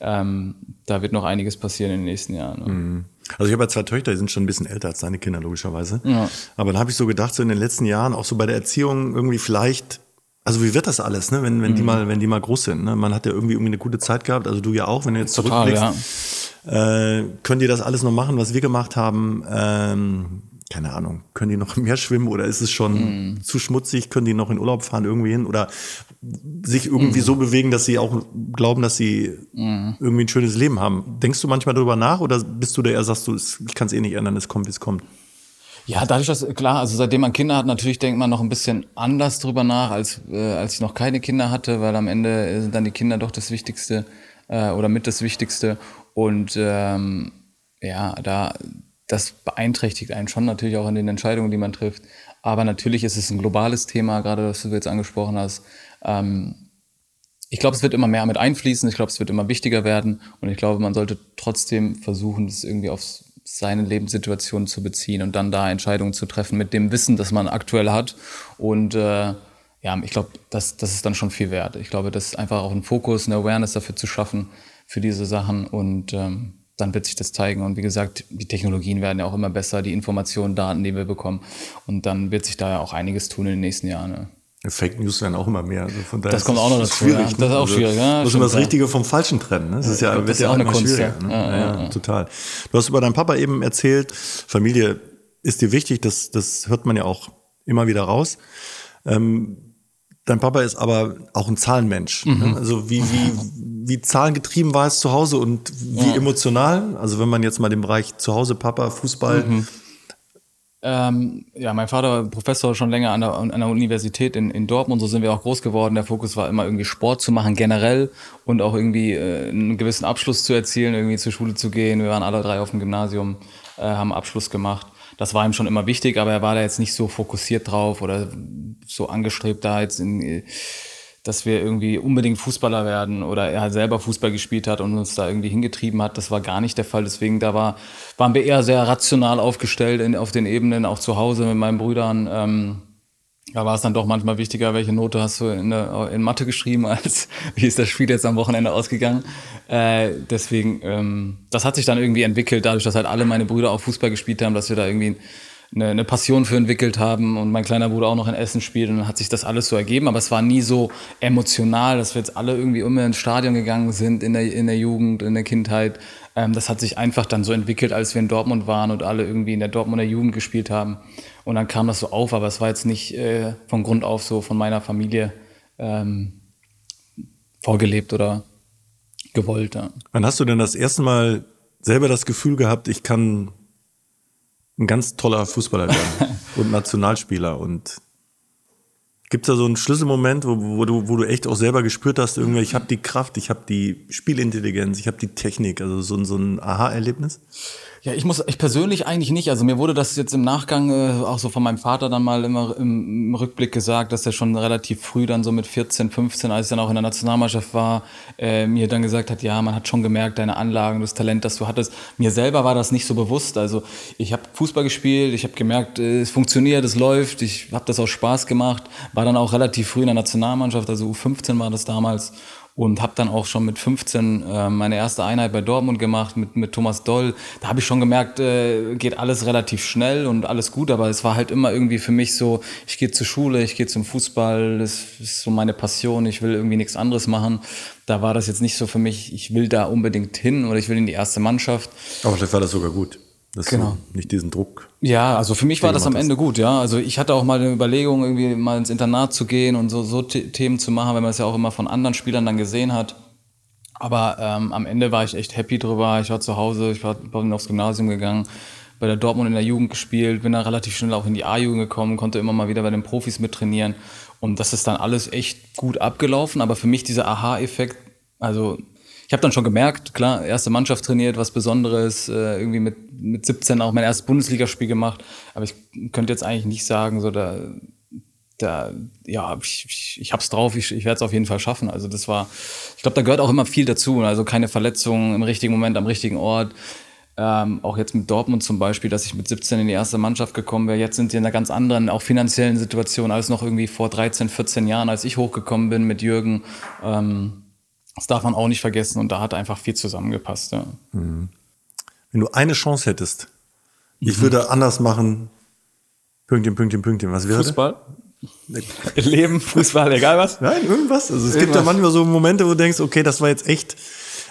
ähm, da wird noch einiges passieren in den nächsten Jahren. Ne? Mhm. Also ich habe ja zwei Töchter, die sind schon ein bisschen älter als deine Kinder, logischerweise. Ja. Aber dann habe ich so gedacht, so in den letzten Jahren, auch so bei der Erziehung, irgendwie vielleicht, also wie wird das alles, ne, wenn, wenn mhm. die mal, wenn die mal groß sind, ne? Man hat ja irgendwie irgendwie eine gute Zeit gehabt, also du ja auch, wenn du jetzt Total, zurückblickst. Ja. Äh, können die das alles noch machen, was wir gemacht haben? Ähm, keine Ahnung, können die noch mehr schwimmen oder ist es schon mm. zu schmutzig? Können die noch in Urlaub fahren irgendwie hin oder sich irgendwie mm. so bewegen, dass sie auch glauben, dass sie mm. irgendwie ein schönes Leben haben? Denkst du manchmal darüber nach oder bist du da eher, sagst du, ich kann es eh nicht ändern, es kommt, wie es kommt? Ja, dadurch, dass, klar, also seitdem man Kinder hat, natürlich denkt man noch ein bisschen anders drüber nach, als, äh, als ich noch keine Kinder hatte, weil am Ende sind dann die Kinder doch das Wichtigste äh, oder mit das Wichtigste. Und ähm, ja, da das beeinträchtigt einen schon natürlich auch in den Entscheidungen, die man trifft. Aber natürlich ist es ein globales Thema, gerade was du jetzt angesprochen hast. Ähm, ich glaube, es wird immer mehr mit einfließen. Ich glaube, es wird immer wichtiger werden. Und ich glaube, man sollte trotzdem versuchen, das irgendwie aufs, seine Lebenssituation zu beziehen und dann da Entscheidungen zu treffen mit dem Wissen, das man aktuell hat. Und äh, ja, ich glaube, das, das ist dann schon viel wert. Ich glaube, das ist einfach auch ein Fokus, eine Awareness dafür zu schaffen für diese Sachen und ähm, dann wird sich das zeigen. Und wie gesagt, die Technologien werden ja auch immer besser, die Informationen, Daten, die wir bekommen. Und dann wird sich da ja auch einiges tun in den nächsten Jahren. Ne? Fake News werden auch immer mehr. Also von daher das kommt auch noch dazu. Schwierig, ja. Das ist auch also, schwierig. Ja, muss immer das Richtige vom Falschen trennen. Ne? Das ist ja, das ist ja auch eine Kunst. Ja. Ne? Ja, ja, total. Du hast über deinen Papa eben erzählt, Familie ist dir wichtig, das, das hört man ja auch immer wieder raus. Ähm, dein Papa ist aber auch ein Zahlenmensch. Ne? Mhm. Ne? Also wie, wie, wie zahlengetrieben war es zu Hause und wie emotional? Also wenn man jetzt mal den Bereich zu Hause, Papa, Fußball mhm ähm, ja, mein Vater war Professor schon länger an der, an der Universität in, in Dortmund, so sind wir auch groß geworden. Der Fokus war immer irgendwie Sport zu machen generell und auch irgendwie äh, einen gewissen Abschluss zu erzielen, irgendwie zur Schule zu gehen. Wir waren alle drei auf dem Gymnasium, äh, haben Abschluss gemacht. Das war ihm schon immer wichtig, aber er war da jetzt nicht so fokussiert drauf oder so angestrebt, da jetzt in dass wir irgendwie unbedingt Fußballer werden oder er halt selber Fußball gespielt hat und uns da irgendwie hingetrieben hat. Das war gar nicht der Fall. Deswegen da war, waren wir eher sehr rational aufgestellt in, auf den Ebenen, auch zu Hause mit meinen Brüdern. Ähm, da war es dann doch manchmal wichtiger, welche Note hast du in, in Mathe geschrieben, <laughs> als wie ist das Spiel jetzt am Wochenende ausgegangen. Äh, deswegen, ähm, das hat sich dann irgendwie entwickelt, dadurch, dass halt alle meine Brüder auch Fußball gespielt haben, dass wir da irgendwie eine, eine Passion für entwickelt haben und mein kleiner Bruder auch noch in Essen spielt und dann hat sich das alles so ergeben, aber es war nie so emotional, dass wir jetzt alle irgendwie immer ins Stadion gegangen sind in der, in der Jugend, in der Kindheit. Ähm, das hat sich einfach dann so entwickelt, als wir in Dortmund waren und alle irgendwie in der Dortmunder Jugend gespielt haben und dann kam das so auf, aber es war jetzt nicht äh, von Grund auf so von meiner Familie ähm, vorgelebt oder gewollt. Ja. Wann hast du denn das erste Mal selber das Gefühl gehabt, ich kann ein ganz toller Fußballer werden <laughs> und Nationalspieler. Und gibt es da so einen Schlüsselmoment, wo, wo, du, wo du echt auch selber gespürt hast, irgendwie, ich habe die Kraft, ich habe die Spielintelligenz, ich habe die Technik, also so, so ein Aha-Erlebnis? Ja, ich muss, ich persönlich eigentlich nicht. Also mir wurde das jetzt im Nachgang äh, auch so von meinem Vater dann mal immer im, im, Rückblick gesagt, dass er schon relativ früh dann so mit 14, 15, als ich dann auch in der Nationalmannschaft war, äh, mir dann gesagt hat, ja, man hat schon gemerkt, deine Anlagen, das Talent, das du hattest. Mir selber war das nicht so bewusst. Also ich habe Fußball gespielt, ich habe gemerkt, äh, es funktioniert, es läuft, ich habe das auch Spaß gemacht, war dann auch relativ früh in der Nationalmannschaft, also U15 war das damals und habe dann auch schon mit 15 äh, meine erste Einheit bei Dortmund gemacht mit, mit Thomas Doll. Da habe ich schon gemerkt, äh, geht alles relativ schnell und alles gut, aber es war halt immer irgendwie für mich so, ich gehe zur Schule, ich gehe zum Fußball, das ist so meine Passion, ich will irgendwie nichts anderes machen. Da war das jetzt nicht so für mich, ich will da unbedingt hin oder ich will in die erste Mannschaft. Aber vielleicht war das sogar gut dass genau. du nicht diesen Druck. Ja, also für mich war das am Ende gut, ja. Also ich hatte auch mal eine Überlegung, irgendwie mal ins Internat zu gehen und so, so Themen zu machen, wenn man es ja auch immer von anderen Spielern dann gesehen hat. Aber ähm, am Ende war ich echt happy drüber. Ich war zu Hause, ich war, bin aufs Gymnasium gegangen, bei der Dortmund in der Jugend gespielt, bin dann relativ schnell auch in die A-Jugend gekommen, konnte immer mal wieder bei den Profis mittrainieren. Und das ist dann alles echt gut abgelaufen. Aber für mich dieser Aha-Effekt, also ich habe dann schon gemerkt, klar, erste Mannschaft trainiert, was Besonderes, äh, irgendwie mit, mit 17 auch mein erstes Bundesligaspiel gemacht. Aber ich könnte jetzt eigentlich nicht sagen, so da, da ja, ich, ich, ich hab's drauf, ich, ich werde es auf jeden Fall schaffen. Also das war, ich glaube, da gehört auch immer viel dazu. Also keine Verletzungen im richtigen Moment, am richtigen Ort. Ähm, auch jetzt mit Dortmund zum Beispiel, dass ich mit 17 in die erste Mannschaft gekommen wäre. Jetzt sind die in einer ganz anderen, auch finanziellen Situation als noch irgendwie vor 13, 14 Jahren, als ich hochgekommen bin mit Jürgen. Ähm, das darf man auch nicht vergessen und da hat einfach viel zusammengepasst. Ja. Mhm. Wenn du eine Chance hättest, ich mhm. würde anders machen, Pünktchen, Pünktchen, Pünktchen, was wäre Fußball? <laughs> Leben, Fußball, egal was? Nein, irgendwas. Also es irgendwas. gibt ja manchmal so Momente, wo du denkst, okay, das war jetzt echt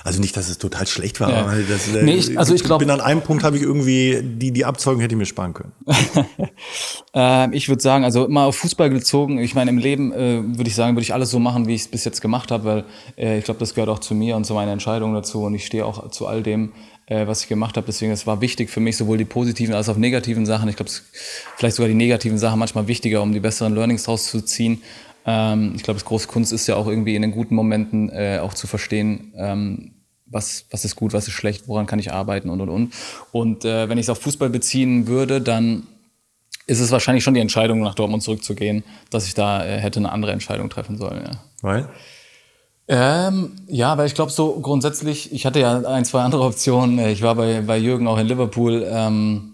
also nicht, dass es total schlecht war, ja. aber das, nee, ich, also ich glaube, bin an einem Punkt habe ich irgendwie die die Abzeugung hätte ich mir sparen können. <laughs> äh, ich würde sagen, also mal auf Fußball gezogen. Ich meine, im Leben äh, würde ich sagen, würde ich alles so machen, wie ich es bis jetzt gemacht habe, weil äh, ich glaube, das gehört auch zu mir und zu meiner Entscheidung dazu und ich stehe auch zu all dem, äh, was ich gemacht habe. Deswegen, es war wichtig für mich, sowohl die positiven als auch negativen Sachen. Ich glaube, vielleicht sogar die negativen Sachen manchmal wichtiger, um die besseren Learnings draus zu ziehen. Ähm, ich glaube, das große Kunst ist ja auch irgendwie in den guten Momenten äh, auch zu verstehen, ähm, was, was ist gut, was ist schlecht, woran kann ich arbeiten und und und. Und äh, wenn ich es auf Fußball beziehen würde, dann ist es wahrscheinlich schon die Entscheidung, nach Dortmund zurückzugehen, dass ich da äh, hätte eine andere Entscheidung treffen sollen. Ja. Weil? Ähm, ja, weil ich glaube so grundsätzlich, ich hatte ja ein, zwei andere Optionen. Ich war bei, bei Jürgen auch in Liverpool. Ähm,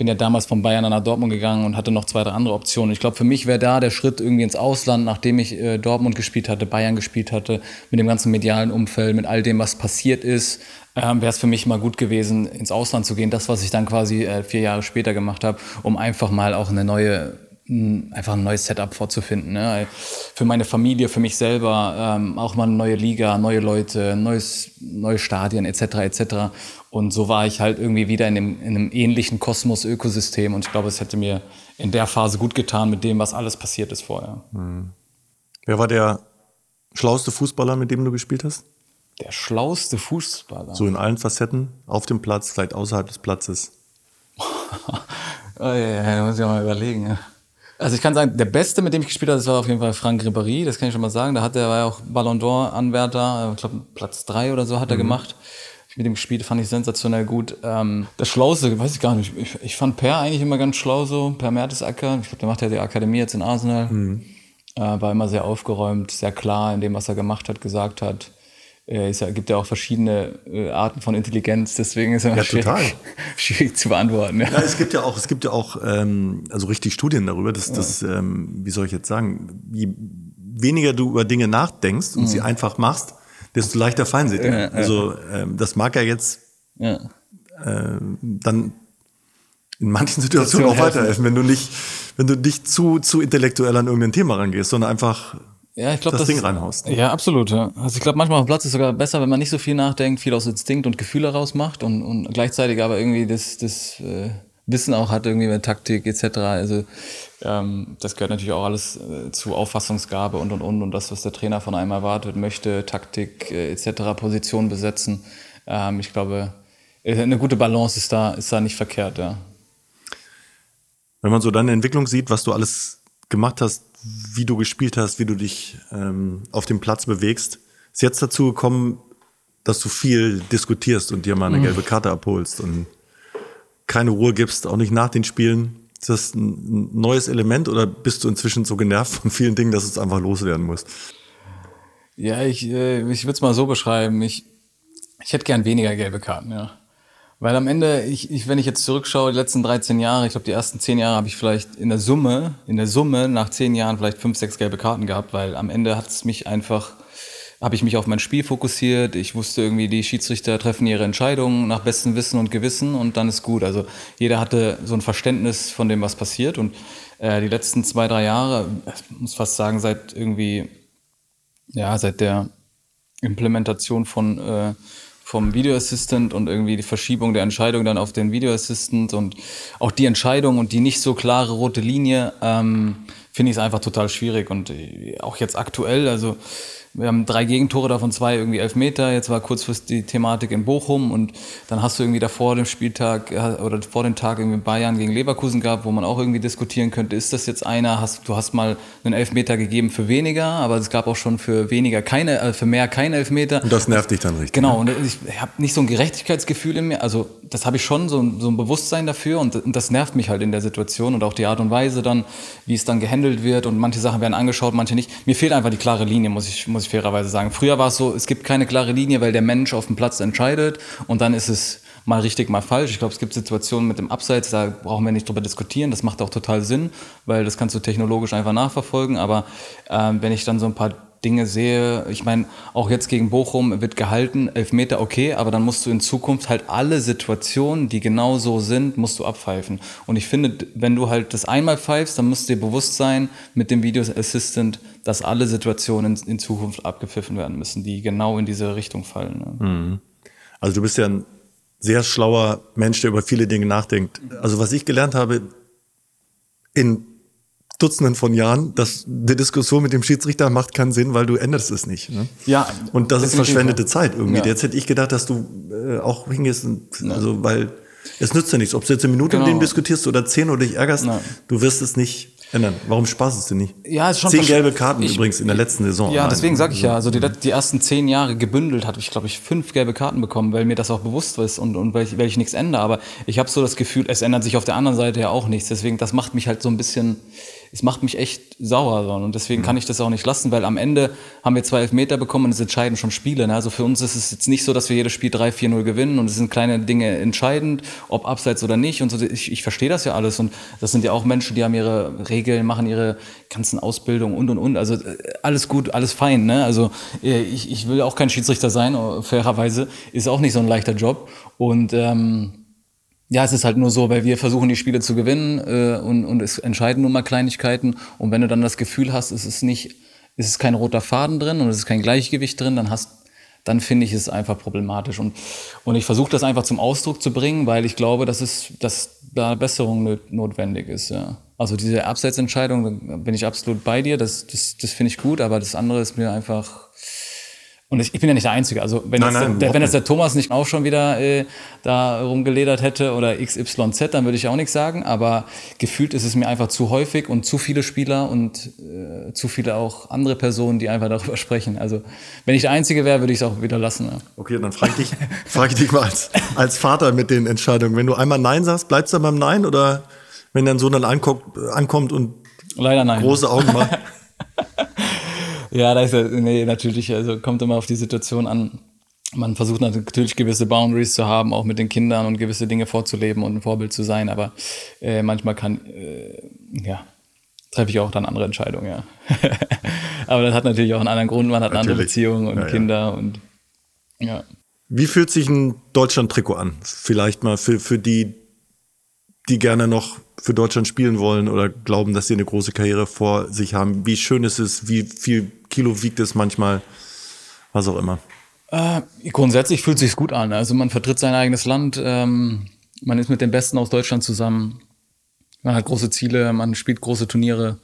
bin ja damals von Bayern nach Dortmund gegangen und hatte noch zwei, drei andere Optionen. Ich glaube, für mich wäre da der Schritt irgendwie ins Ausland, nachdem ich äh, Dortmund gespielt hatte, Bayern gespielt hatte, mit dem ganzen medialen Umfeld, mit all dem, was passiert ist, ähm, wäre es für mich mal gut gewesen, ins Ausland zu gehen. Das, was ich dann quasi äh, vier Jahre später gemacht habe, um einfach mal auch eine neue einfach ein neues Setup vorzufinden. Ne? Für meine Familie, für mich selber, ähm, auch mal eine neue Liga, neue Leute, neues, neue Stadien etc. etc. Und so war ich halt irgendwie wieder in, dem, in einem ähnlichen Kosmos-Ökosystem und ich glaube, es hätte mir in der Phase gut getan mit dem, was alles passiert ist vorher. Hm. Wer war der schlauste Fußballer, mit dem du gespielt hast? Der schlauste Fußballer? So in allen Facetten, auf dem Platz, vielleicht außerhalb des Platzes. oh, ja, ja, da muss ich mal überlegen. Ja. Also ich kann sagen, der Beste, mit dem ich gespielt habe, das war auf jeden Fall Frank Ribéry, das kann ich schon mal sagen. Da hat er war ja auch Ballon d'Or Anwärter, ich glaube Platz drei oder so hat er mhm. gemacht. Mit dem gespielt, fand ich sensationell gut. Ähm, das Schlauste, weiß ich gar nicht. Ich, ich, fand Per eigentlich immer ganz schlau so, Per Mertesacker. Ich glaube, der macht ja die Akademie jetzt in Arsenal. Mhm. Äh, war immer sehr aufgeräumt, sehr klar in dem, was er gemacht hat, gesagt hat. Äh, es gibt ja auch verschiedene äh, Arten von Intelligenz, deswegen ist es ja, schwierig, <laughs> schwierig, zu beantworten. Ja. ja. es gibt ja auch, es gibt ja auch ähm, also richtig Studien darüber, dass, ja. dass ähm, wie soll ich jetzt sagen, je weniger du über Dinge nachdenkst und mhm. sie einfach machst, desto leichter fallen sie dir. Ja, also ähm, das mag ja jetzt äh, dann in manchen Situationen auch weiterhelfen, wenn du nicht, wenn du nicht zu, zu intellektuell an irgendein Thema rangehst, sondern einfach ja, ich glaub, das, das Ding reinhaust. Ja, absolut. Ja. Also ich glaube, manchmal auf dem Platz ist es sogar besser, wenn man nicht so viel nachdenkt, viel aus Instinkt und Gefühl heraus macht und, und gleichzeitig aber irgendwie das, das äh, Wissen auch hat, irgendwie mit Taktik etc. Also ähm, das gehört natürlich auch alles äh, zu Auffassungsgabe und und und und das, was der Trainer von einem erwartet, möchte, Taktik äh, etc. Position besetzen. Ähm, ich glaube, äh, eine gute Balance ist da, ist da nicht verkehrt, ja. Wenn man so deine Entwicklung sieht, was du alles gemacht hast, wie du gespielt hast, wie du dich ähm, auf dem Platz bewegst. Ist jetzt dazu gekommen, dass du viel diskutierst und dir mal eine mhm. gelbe Karte abholst und keine Ruhe gibst, auch nicht nach den Spielen. Ist das ein neues Element oder bist du inzwischen so genervt von vielen Dingen, dass es einfach loswerden muss? Ja, ich, äh, ich würde es mal so beschreiben. Ich, ich hätte gern weniger gelbe Karten, ja. Weil am Ende, ich, ich, wenn ich jetzt zurückschaue, die letzten 13 Jahre, ich glaube, die ersten 10 Jahre habe ich vielleicht in der Summe, in der Summe nach 10 Jahren vielleicht 5, 6 gelbe Karten gehabt, weil am Ende hat es mich einfach, habe ich mich auf mein Spiel fokussiert. Ich wusste irgendwie, die Schiedsrichter treffen ihre Entscheidungen nach bestem Wissen und Gewissen und dann ist gut. Also jeder hatte so ein Verständnis von dem, was passiert. Und äh, die letzten zwei, drei Jahre, ich muss fast sagen, seit irgendwie, ja, seit der Implementation von äh, vom Video Assistant und irgendwie die Verschiebung der Entscheidung dann auf den Video Assistant und auch die Entscheidung und die nicht so klare rote Linie, ähm, finde ich es einfach total schwierig. Und äh, auch jetzt aktuell, also wir haben drei Gegentore, davon zwei irgendwie elf Meter. Jetzt war kurzfristig die Thematik in Bochum und dann hast du irgendwie davor dem Spieltag äh, oder vor dem Tag irgendwie Bayern gegen Leverkusen gehabt, wo man auch irgendwie diskutieren könnte, ist das jetzt einer, hast, du hast mal einen Elfmeter gegeben für weniger, aber es gab auch schon für weniger keine, äh, für mehr keine Elfmeter. Und das nervt dich dann richtig. Genau, ne? und ich habe nicht so ein Gerechtigkeitsgefühl in mir, also das habe ich schon, so, so ein Bewusstsein dafür und, und das nervt mich halt in der Situation und auch die Art und Weise dann, wie es dann gehandelt wird und manche Sachen werden angeschaut, manche nicht. Mir fehlt einfach die klare Linie, muss ich, muss ich fairerweise sagen. Früher war es so, es gibt keine klare Linie, weil der Mensch auf dem Platz entscheidet und dann ist es mal richtig, mal falsch. Ich glaube, es gibt Situationen mit dem Abseits, da brauchen wir nicht drüber diskutieren. Das macht auch total Sinn, weil das kannst du technologisch einfach nachverfolgen. Aber äh, wenn ich dann so ein paar Dinge sehe, ich meine, auch jetzt gegen Bochum wird gehalten, Elfmeter okay, aber dann musst du in Zukunft halt alle Situationen, die genau so sind, musst du abpfeifen. Und ich finde, wenn du halt das einmal pfeifst, dann musst du dir bewusst sein mit dem Video Assistant, dass alle Situationen in, Zukunft abgepfiffen werden müssen, die genau in diese Richtung fallen. Ne? Mhm. Also du bist ja ein sehr schlauer Mensch, der über viele Dinge nachdenkt. Also was ich gelernt habe, in Dutzenden von Jahren, dass die Diskussion mit dem Schiedsrichter macht keinen Sinn, weil du änderst es nicht. Ne? Ja. Und das ist verschwendete Zeit irgendwie. Ja. Jetzt hätte ich gedacht, dass du äh, auch hingehst, also weil es nützt ja nichts, ob du jetzt eine Minute genau. mit dem diskutierst oder zehn oder dich ärgerst, Nein. du wirst es nicht ändern. Warum spaßt es dir nicht? Ja, ist schon Zehn gelbe Karten ich, übrigens in der letzten Saison. Ja, deswegen sage ich ja, also die, die, ersten zehn Jahre gebündelt hatte ich, glaube ich, fünf gelbe Karten bekommen, weil mir das auch bewusst ist und, und weil, ich, weil ich nichts ändere. Aber ich habe so das Gefühl, es ändert sich auf der anderen Seite ja auch nichts. Deswegen, das macht mich halt so ein bisschen es macht mich echt sauer. So. Und deswegen mhm. kann ich das auch nicht lassen, weil am Ende haben wir zwei Elfmeter bekommen und es entscheiden schon Spiele. Ne? Also für uns ist es jetzt nicht so, dass wir jedes Spiel 3-4-0 gewinnen und es sind kleine Dinge entscheidend, ob abseits oder nicht. Und so. Ich, ich verstehe das ja alles. Und das sind ja auch Menschen, die haben ihre Regeln, machen ihre ganzen Ausbildungen und und und. Also äh, alles gut, alles fein. Ne? Also äh, ich, ich will auch kein Schiedsrichter sein, fairerweise. Ist auch nicht so ein leichter Job. Und ähm, ja, es ist halt nur so, weil wir versuchen, die Spiele zu gewinnen äh, und, und es entscheiden nur mal Kleinigkeiten. Und wenn du dann das Gefühl hast, es ist nicht, es ist kein roter Faden drin und es ist kein Gleichgewicht drin, dann hast dann finde ich es einfach problematisch. Und, und ich versuche das einfach zum Ausdruck zu bringen, weil ich glaube, dass, es, dass da Besserung notwendig ist. Ja. Also diese Abseitsentscheidung, da bin ich absolut bei dir, das, das, das finde ich gut, aber das andere ist mir einfach und ich, ich bin ja nicht der Einzige. Also wenn, nein, jetzt, nein, der, wenn jetzt der Thomas nicht auch schon wieder äh, da rumgeledert hätte oder XYZ, dann würde ich auch nichts sagen. Aber gefühlt ist es mir einfach zu häufig und zu viele Spieler und äh, zu viele auch andere Personen, die einfach darüber sprechen. Also wenn ich der Einzige wäre, würde ich es auch wieder lassen. Ja. Okay, dann frage ich, dich, frag ich dich mal als, als Vater mit den Entscheidungen. Wenn du einmal Nein sagst, bleibst du dann beim Nein? Oder wenn dein Sohn dann ankommt, ankommt und Leider nein. große Augen macht? <laughs> Ja, da ist ja, nee, natürlich, also kommt immer auf die Situation an. Man versucht natürlich gewisse Boundaries zu haben, auch mit den Kindern und gewisse Dinge vorzuleben und ein Vorbild zu sein, aber äh, manchmal kann, äh, ja, treffe ich auch dann andere Entscheidungen, ja. <laughs> aber das hat natürlich auch einen anderen Grund, man hat natürlich. eine andere Beziehung und ja, Kinder ja. und ja. Wie fühlt sich ein Deutschland-Trikot an? Vielleicht mal für, für die, die gerne noch für Deutschland spielen wollen oder glauben, dass sie eine große Karriere vor sich haben. Wie schön ist es, wie viel Kilo wiegt es manchmal, was auch immer. Äh, grundsätzlich fühlt es sich gut an. Also man vertritt sein eigenes Land, ähm, man ist mit den Besten aus Deutschland zusammen, man hat große Ziele, man spielt große Turniere,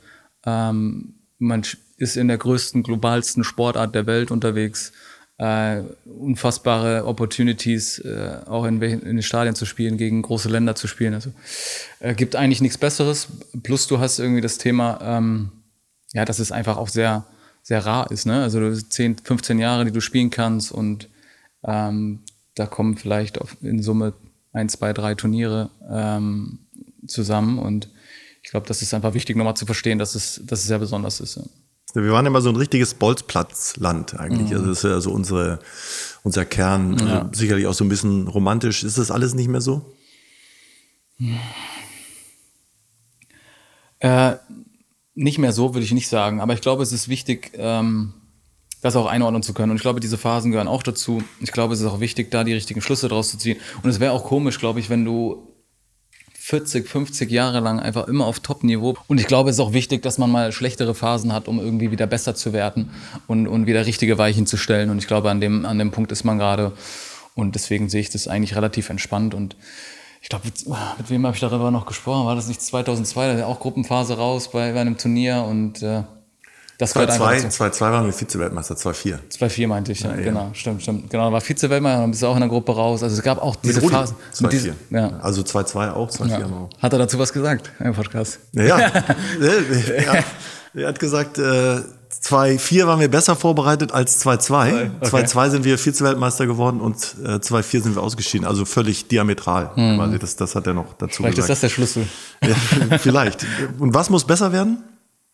ähm, man ist in der größten, globalsten Sportart der Welt unterwegs äh, unfassbare Opportunities, äh, auch in, in, den Stadien zu spielen, gegen große Länder zu spielen. Also äh, gibt eigentlich nichts Besseres. Plus du hast irgendwie das Thema, ähm, ja, dass es einfach auch sehr, sehr rar ist. Ne? Also du 10, 15 Jahre, die du spielen kannst und ähm, da kommen vielleicht auf, in Summe ein, zwei, drei Turniere ähm, zusammen und ich glaube, das ist einfach wichtig, nochmal zu verstehen, dass es, dass es sehr besonders ist. Ja. Wir waren immer so ein richtiges Bolzplatzland eigentlich. Mhm. Also das ist ja so unsere, unser Kern. Also ja. Sicherlich auch so ein bisschen romantisch. Ist das alles nicht mehr so? Äh, nicht mehr so, würde ich nicht sagen. Aber ich glaube, es ist wichtig, ähm, das auch einordnen zu können. Und ich glaube, diese Phasen gehören auch dazu. Ich glaube, es ist auch wichtig, da die richtigen Schlüsse draus zu ziehen. Und es wäre auch komisch, glaube ich, wenn du 40, 50 Jahre lang einfach immer auf Top-Niveau. Und ich glaube, es ist auch wichtig, dass man mal schlechtere Phasen hat, um irgendwie wieder besser zu werden und, und wieder richtige Weichen zu stellen. Und ich glaube, an dem, an dem Punkt ist man gerade. Und deswegen sehe ich das eigentlich relativ entspannt. Und ich glaube, mit, mit, wem habe ich darüber noch gesprochen? War das nicht 2002? Da ist auch Gruppenphase raus bei, bei einem Turnier und äh, das 2-2 waren wir Vize-Weltmeister, 2-4. 2-4 meinte ich, ja, ja, genau, stimmt, stimmt. Genau, war Vize-Weltmeister, dann bist du auch in der Gruppe raus. Also es gab auch diese Mit Phasen. 2-4. Ja. Also 2-2 auch, 2-4 ja. auch. Hat er dazu was gesagt im Podcast? Ja, ja. <laughs> ja. Er hat gesagt, äh, 2-4 waren wir besser vorbereitet als 2-2. 2-2 sind wir Vize-Weltmeister geworden und äh, 2-4 sind wir ausgeschieden. Also völlig diametral. Mhm. Quasi. Das, das hat er noch dazu vielleicht gesagt. Vielleicht ist das der Schlüssel. Ja, <laughs> vielleicht. Und was muss besser werden?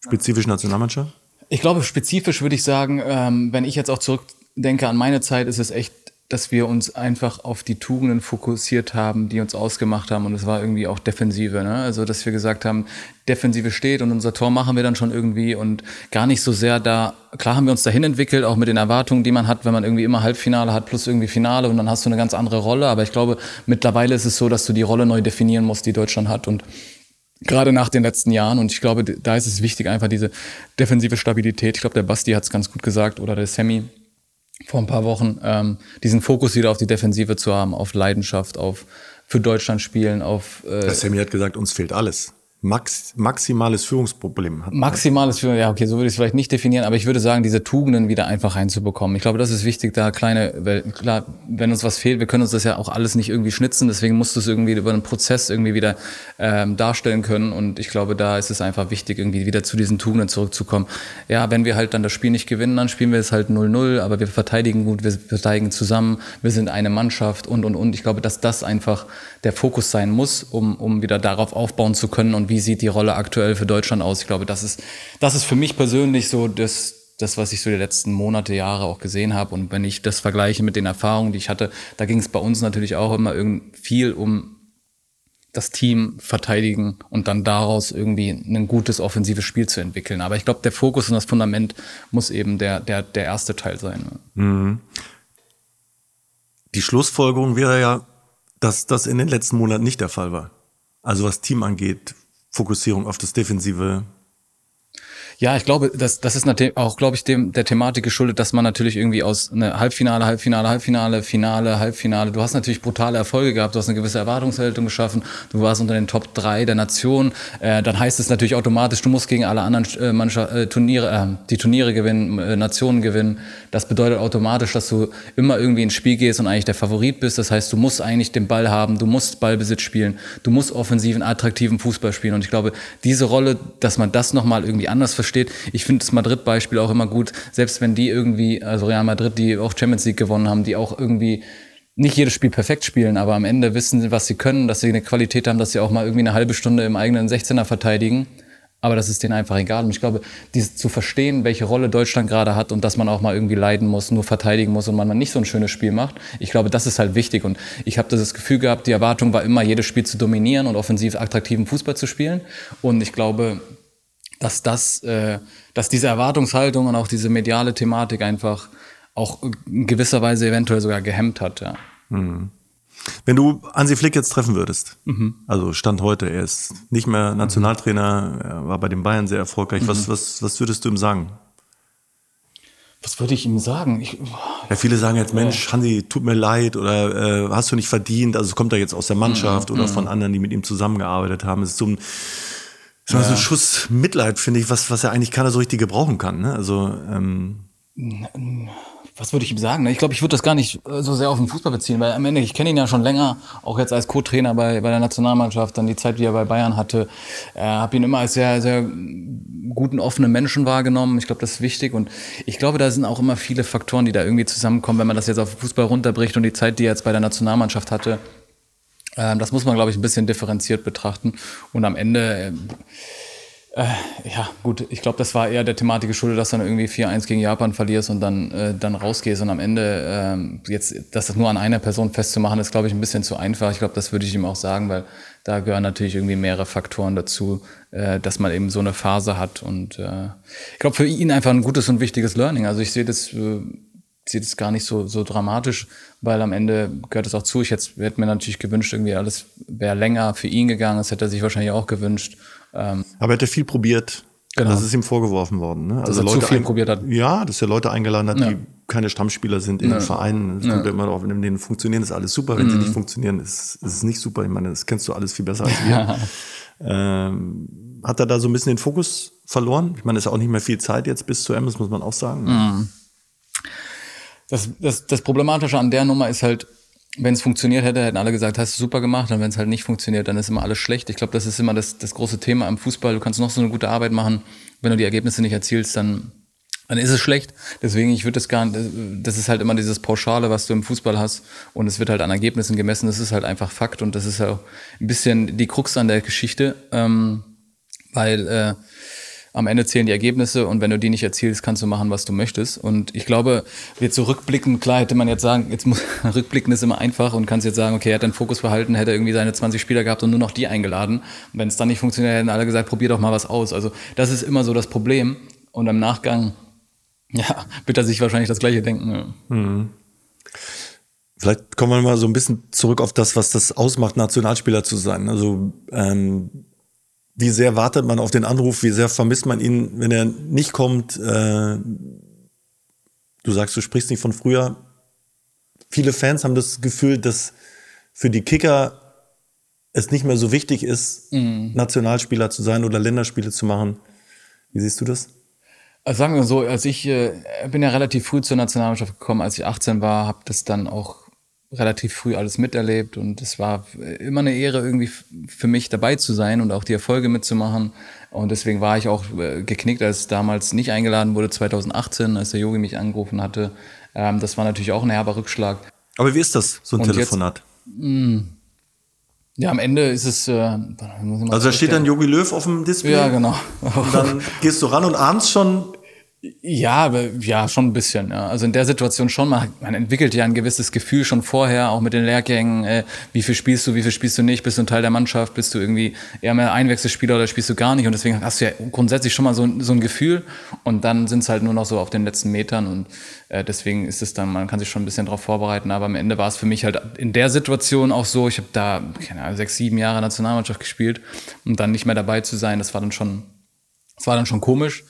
Spezifisch Nationalmannschaft? Ich glaube, spezifisch würde ich sagen, ähm, wenn ich jetzt auch zurückdenke an meine Zeit, ist es echt, dass wir uns einfach auf die Tugenden fokussiert haben, die uns ausgemacht haben. Und es war irgendwie auch Defensive. Ne? Also, dass wir gesagt haben, Defensive steht und unser Tor machen wir dann schon irgendwie und gar nicht so sehr da. Klar haben wir uns dahin entwickelt, auch mit den Erwartungen, die man hat, wenn man irgendwie immer Halbfinale hat plus irgendwie Finale und dann hast du eine ganz andere Rolle. Aber ich glaube, mittlerweile ist es so, dass du die Rolle neu definieren musst, die Deutschland hat. Und gerade nach den letzten Jahren. Und ich glaube, da ist es wichtig, einfach diese defensive Stabilität. Ich glaube, der Basti hat es ganz gut gesagt oder der Sammy vor ein paar Wochen, ähm, diesen Fokus wieder auf die Defensive zu haben, auf Leidenschaft, auf für Deutschland spielen, auf. Äh, der Sammy hat gesagt, uns fehlt alles. Max, maximales Führungsproblem hat. Maximales Führung, ja, okay, so würde ich es vielleicht nicht definieren, aber ich würde sagen, diese Tugenden wieder einfach reinzubekommen. Ich glaube, das ist wichtig, da kleine, weil klar, wenn uns was fehlt, wir können uns das ja auch alles nicht irgendwie schnitzen, deswegen musst du es irgendwie über einen Prozess irgendwie wieder ähm, darstellen können und ich glaube, da ist es einfach wichtig, irgendwie wieder zu diesen Tugenden zurückzukommen. Ja, wenn wir halt dann das Spiel nicht gewinnen, dann spielen wir es halt 0-0, aber wir verteidigen gut, wir verteidigen zusammen, wir sind eine Mannschaft und, und, und. Ich glaube, dass das einfach der Fokus sein muss, um, um wieder darauf aufbauen zu können und wie sieht die Rolle aktuell für Deutschland aus. Ich glaube, das ist, das ist für mich persönlich so das, das, was ich so die letzten Monate, Jahre auch gesehen habe. Und wenn ich das vergleiche mit den Erfahrungen, die ich hatte, da ging es bei uns natürlich auch immer viel um das Team verteidigen und dann daraus irgendwie ein gutes offensives Spiel zu entwickeln. Aber ich glaube, der Fokus und das Fundament muss eben der, der, der erste Teil sein. Mhm. Die Schlussfolgerung wäre ja, dass das in den letzten Monaten nicht der Fall war. Also was Team angeht, Fokussierung auf das Defensive, ja, ich glaube, das, das ist natürlich auch, glaube ich, dem, der Thematik geschuldet, dass man natürlich irgendwie aus eine Halbfinale, Halbfinale, Halbfinale, Finale, Halbfinale, du hast natürlich brutale Erfolge gehabt, du hast eine gewisse Erwartungshaltung geschaffen, du warst unter den Top 3 der Nation, äh, dann heißt es natürlich automatisch, du musst gegen alle anderen äh, Mannschaft, äh, Turniere, äh, die Turniere gewinnen, äh, Nationen gewinnen. Das bedeutet automatisch, dass du immer irgendwie ins Spiel gehst und eigentlich der Favorit bist. Das heißt, du musst eigentlich den Ball haben, du musst Ballbesitz spielen, du musst offensiven, attraktiven Fußball spielen. Und ich glaube, diese Rolle, dass man das nochmal irgendwie anders versteht, steht. Ich finde das Madrid-Beispiel auch immer gut, selbst wenn die irgendwie, also Real Madrid, die auch Champions League gewonnen haben, die auch irgendwie nicht jedes Spiel perfekt spielen, aber am Ende wissen, was sie können, dass sie eine Qualität haben, dass sie auch mal irgendwie eine halbe Stunde im eigenen 16er verteidigen. Aber das ist denen einfach egal. Und ich glaube, dieses zu verstehen, welche Rolle Deutschland gerade hat und dass man auch mal irgendwie leiden muss, nur verteidigen muss und man nicht so ein schönes Spiel macht, ich glaube, das ist halt wichtig. Und ich habe das Gefühl gehabt, die Erwartung war immer, jedes Spiel zu dominieren und offensiv attraktiven Fußball zu spielen. Und ich glaube, dass das, äh, dass diese Erwartungshaltung und auch diese mediale Thematik einfach auch in gewisser Weise eventuell sogar gehemmt hat, ja. Mhm. Wenn du Hansi Flick jetzt treffen würdest, mhm. also Stand heute, er ist nicht mehr Nationaltrainer, er war bei den Bayern sehr erfolgreich. Mhm. Was, was, was würdest du ihm sagen? Was würde ich ihm sagen? Ich, ja, viele sagen jetzt, Mensch, Hansi, tut mir leid oder äh, hast du nicht verdient. Also kommt er jetzt aus der Mannschaft mhm. oder mhm. von anderen, die mit ihm zusammengearbeitet haben. Es ist so ein das war ja. so ein Schuss Mitleid, finde ich, was, was ja eigentlich keiner so richtig gebrauchen kann. Ne? Also, ähm was würde ich ihm sagen? Ich glaube, ich würde das gar nicht äh, so sehr auf den Fußball beziehen, weil am Ende, ich kenne ihn ja schon länger, auch jetzt als Co-Trainer bei, bei der Nationalmannschaft, dann die Zeit, die er bei Bayern hatte. Äh, habe ihn immer als sehr, sehr guten, offenen Menschen wahrgenommen. Ich glaube, das ist wichtig und ich glaube, da sind auch immer viele Faktoren, die da irgendwie zusammenkommen, wenn man das jetzt auf Fußball runterbricht und die Zeit, die er jetzt bei der Nationalmannschaft hatte das muss man, glaube ich, ein bisschen differenziert betrachten. Und am Ende, äh, äh, ja, gut, ich glaube, das war eher der Thematik geschuldet, dass du dann irgendwie 4-1 gegen Japan verlierst und dann, äh, dann rausgehst. Und am Ende, äh, jetzt das nur an einer Person festzumachen, ist, glaube ich, ein bisschen zu einfach. Ich glaube, das würde ich ihm auch sagen, weil da gehören natürlich irgendwie mehrere Faktoren dazu, äh, dass man eben so eine Phase hat. Und äh, ich glaube, für ihn einfach ein gutes und wichtiges Learning. Also ich sehe das. Sieht es gar nicht so, so dramatisch, weil am Ende gehört es auch zu. Ich hätte, hätte mir natürlich gewünscht, irgendwie alles wäre länger für ihn gegangen. Das hätte er sich wahrscheinlich auch gewünscht. Ähm, Aber er hätte viel probiert. Genau. Das ist ihm vorgeworfen worden. Ne? Also dass er Leute zu viel probiert hat. Ja, dass er Leute eingeladen hat, ja. die keine Stammspieler sind in ja. den Vereinen. Es ja. kommt ja immer darauf, wenn denen funktionieren, ist alles super. Wenn mhm. sie nicht funktionieren, ist, ist es nicht super. Ich meine, das kennst du alles viel besser als wir. <laughs> ähm, hat er da so ein bisschen den Fokus verloren? Ich meine, es ist auch nicht mehr viel Zeit jetzt bis zu M, das muss man auch sagen. Mhm das, das, das Problematische an der Nummer ist halt, wenn es funktioniert hätte, hätten alle gesagt, hast du super gemacht. Und wenn es halt nicht funktioniert, dann ist immer alles schlecht. Ich glaube, das ist immer das, das große Thema am Fußball. Du kannst noch so eine gute Arbeit machen. Wenn du die Ergebnisse nicht erzielst, dann, dann ist es schlecht. Deswegen, ich würde das gar nicht, das ist halt immer dieses Pauschale, was du im Fußball hast. Und es wird halt an Ergebnissen gemessen. Das ist halt einfach Fakt. Und das ist auch ein bisschen die Krux an der Geschichte. Ähm, weil, äh, am Ende zählen die Ergebnisse und wenn du die nicht erzielst, kannst du machen, was du möchtest. Und ich glaube, wir zurückblicken, klar hätte man jetzt sagen, jetzt muss <laughs> rückblicken ist immer einfach und kannst jetzt sagen, okay, er hat den Fokus verhalten, hätte irgendwie seine 20 Spieler gehabt und nur noch die eingeladen. Wenn es dann nicht funktioniert, hätten alle gesagt, probier doch mal was aus. Also das ist immer so das Problem. Und im Nachgang, <laughs> ja, wird er sich wahrscheinlich das Gleiche denken. Ja. Mhm. Vielleicht kommen wir mal so ein bisschen zurück auf das, was das ausmacht, Nationalspieler zu sein. Also ähm, wie sehr wartet man auf den Anruf, wie sehr vermisst man ihn, wenn er nicht kommt. Äh, du sagst, du sprichst nicht von früher. Viele Fans haben das Gefühl, dass für die Kicker es nicht mehr so wichtig ist, mhm. Nationalspieler zu sein oder Länderspiele zu machen. Wie siehst du das? Also sagen wir so, als ich äh, bin ja relativ früh zur Nationalmannschaft gekommen, als ich 18 war, habe das dann auch relativ früh alles miterlebt und es war immer eine Ehre irgendwie für mich dabei zu sein und auch die Erfolge mitzumachen und deswegen war ich auch äh, geknickt, als damals nicht eingeladen wurde 2018, als der Yogi mich angerufen hatte. Ähm, das war natürlich auch ein herber Rückschlag. Aber wie ist das so ein und Telefonat? Jetzt, hm, Ja, am Ende ist es. Äh, also da steht dann Yogi Löw auf dem Display. Ja, genau. Und dann gehst du ran und abends schon ja, aber, ja, schon ein bisschen. Ja. Also in der Situation schon. Man, man entwickelt ja ein gewisses Gefühl schon vorher, auch mit den Lehrgängen. Äh, wie viel spielst du, wie viel spielst du nicht? Bist du ein Teil der Mannschaft? Bist du irgendwie eher mehr Einwechselspieler oder spielst du gar nicht? Und deswegen hast du ja grundsätzlich schon mal so, so ein Gefühl. Und dann sind es halt nur noch so auf den letzten Metern. Und äh, deswegen ist es dann, man kann sich schon ein bisschen darauf vorbereiten. Aber am Ende war es für mich halt in der Situation auch so. Ich habe da keine Ahnung, sechs, sieben Jahre Nationalmannschaft gespielt und dann nicht mehr dabei zu sein, das war dann schon, das war dann schon komisch.